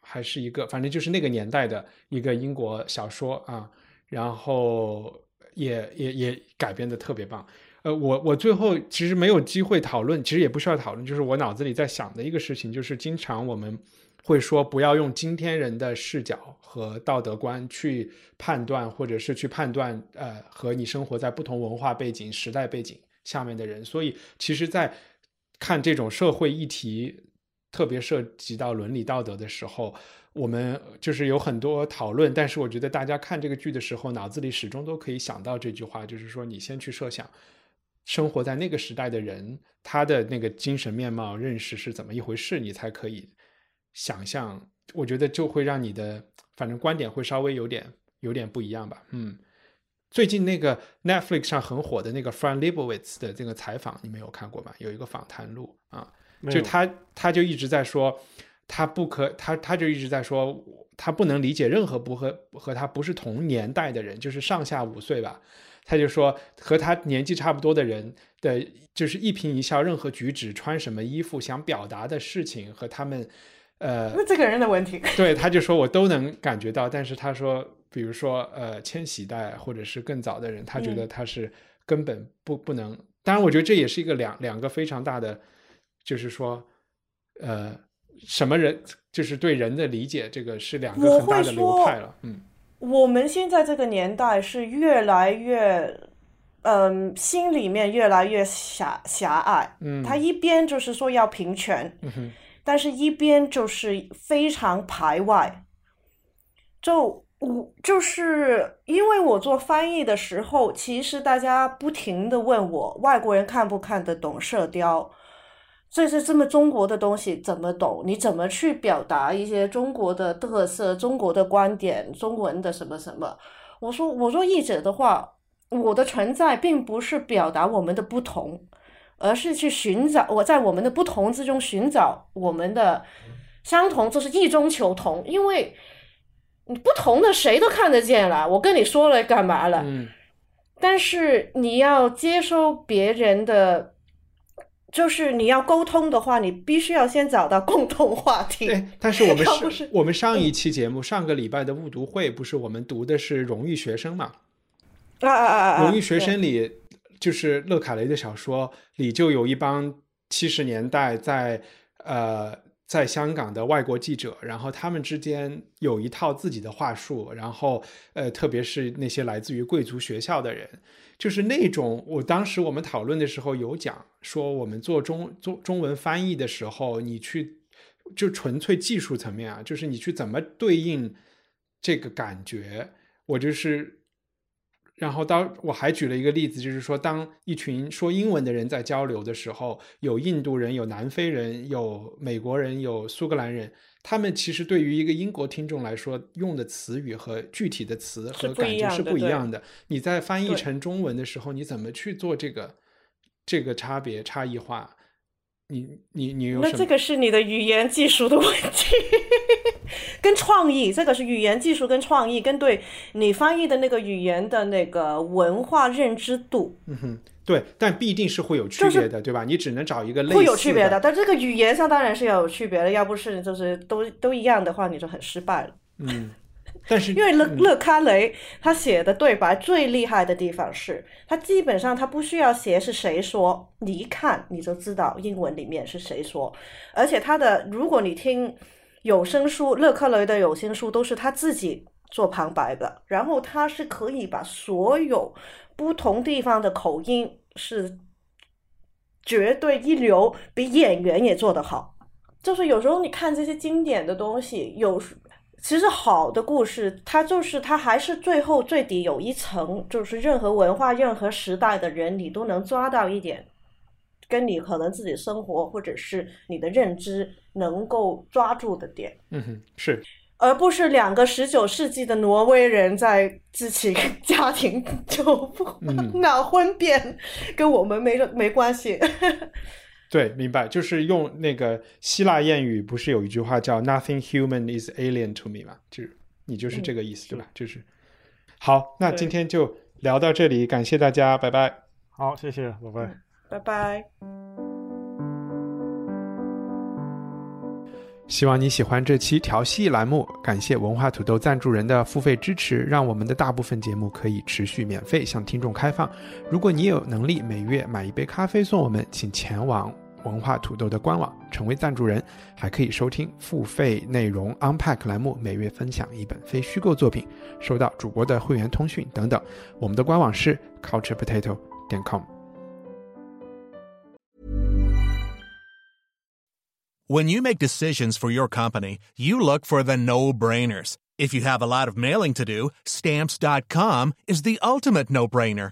[SPEAKER 1] 还是一个，反正就是那个年代的一个英国小说啊。然后也也也改编的特别棒。呃，我我最后其实没有机会讨论，其实也不需要讨论，就是我脑子里在想的一个事情，就是经常我们。会说不要用今天人的视角和道德观去判断，或者是去判断，呃，和你生活在不同文化背景、时代背景下面的人。所以，其实，在看这种社会议题，特别涉及到伦理道德的时候，我们就是有很多讨论。但是，我觉得大家看这个剧的时候，脑子里始终都可以想到这句话，就是说，你先去设想生活在那个时代的人，他的那个精神面貌、认识是怎么一回事，你才可以。想象，我觉得就会让你的反正观点会稍微有点有点不一样吧。嗯，最近那个 Netflix 上很火的那个 Fran Lebowitz 的这个采访，你没有看过吗？有一个访谈录啊，就他他就一直在说，他不可他他就一直在说，他不能理解任何不和和他不是同年代的人，就是上下五岁吧。他就说和他年纪差不多的人的，就是一颦一笑，任何举止，穿什么衣服，想表达的事情和他们。呃，
[SPEAKER 3] 那这个人的问题，
[SPEAKER 1] 对，他就说我都能感觉到，但是他说，比如说，呃，千禧代或者是更早的人，他觉得他是根本不不能。当然，我觉得这也是一个两两个非常大的，就是说，呃，什么人就是对人的理解，这个是两个很大的流派了。嗯，
[SPEAKER 3] 我们现在这个年代是越来越，嗯，心里面越来越狭狭隘。
[SPEAKER 1] 嗯，
[SPEAKER 3] 他一边就是说要平权。
[SPEAKER 1] 嗯哼。
[SPEAKER 3] 但是，一边就是非常排外，就我就是因为我做翻译的时候，其实大家不停的问我，外国人看不看得懂《射雕》？这是这么中国的东西怎么懂？你怎么去表达一些中国的特色、中国的观点、中文的什么什么？我说，我说译者的话，我的存在并不是表达我们的不同，而是去寻找我在我们的不同之中寻找我们的相同，就是异中求同。因为你不同的谁都看得见了，我跟你说了干嘛了？
[SPEAKER 1] 嗯，
[SPEAKER 3] 但是你要接收别人的。就是你要沟通的话，你必须要先找到共同话题。
[SPEAKER 1] 对，但是我们
[SPEAKER 3] 是
[SPEAKER 1] 我们上一期节目上个礼拜的误读会，不是我们读的是《荣誉学生》嘛？
[SPEAKER 3] 啊啊啊啊！
[SPEAKER 1] 荣誉学生里就是勒卡雷的小说里就有一帮七十年代在呃在香港的外国记者，然后他们之间有一套自己的话术，然后呃特别是那些来自于贵族学校的人。就是那种，我当时我们讨论的时候有讲说，我们做中中中文翻译的时候，你去就纯粹技术层面啊，就是你去怎么对应这个感觉。我就是，然后当我还举了一个例子，就是说，当一群说英文的人在交流的时候，有印度人，有南非人，有美国人，有苏格兰人。他们其实对于一个英国听众来说，用的词语和具体的词和感觉是不一样的。你在翻译成中文的时候，你怎么去做这个这个差别差异化？你你你有
[SPEAKER 3] 那这个是你的语言技术的问题，跟创意，这个是语言技术跟创意，跟对你翻译的那个语言的那个文化认知度。
[SPEAKER 1] 嗯哼。对，但必定是会有区别的，对吧？你只能找一个类似
[SPEAKER 3] 会有区别的，但这个语言上当然是要有区别的，要不是就是都都一样的话，你就很失败了。
[SPEAKER 1] 嗯，但是
[SPEAKER 3] 因为勒勒卡雷他写的对白最厉害的地方是，他基本上他不需要写是谁说，你一看你就知道英文里面是谁说，而且他的如果你听有声书，勒克雷的有声书都是他自己做旁白的，然后他是可以把所有。不同地方的口音是绝对一流，比演员也做得好。就是有时候你看这些经典的东西，有其实好的故事，它就是它还是最后最底有一层，就是任何文化、任何时代的人，你都能抓到一点，跟你可能自己生活或者是你的认知能够抓住的点。
[SPEAKER 1] 嗯哼，是。
[SPEAKER 3] 而不是两个十九世纪的挪威人在自己 <laughs> 家庭 <laughs> 就闹婚变，跟我们没没关系。
[SPEAKER 1] 对，明白，就是用那个希腊谚语，不是有一句话叫 “Nothing human is alien to me” 吗？就是你就是这个意思，对吧？就是好，那今天就聊到这里，感谢大家，拜拜。
[SPEAKER 2] 好，谢谢，拜拜，
[SPEAKER 3] 拜拜。
[SPEAKER 1] 希望你喜欢这期调戏栏目，感谢文化土豆赞助人的付费支持，让我们的大部分节目可以持续免费向听众开放。如果你有能力每月买一杯咖啡送我们，请前往文化土豆的官网成为赞助人，还可以收听付费内容 Unpack 栏目，每月分享一本非虚构作品，收到主播的会员通讯等等。我们的官网是 culturepotato 点
[SPEAKER 5] com。When you make decisions for your company, you look for the no brainers. If you have a lot of mailing to do, stamps.com is the ultimate no brainer.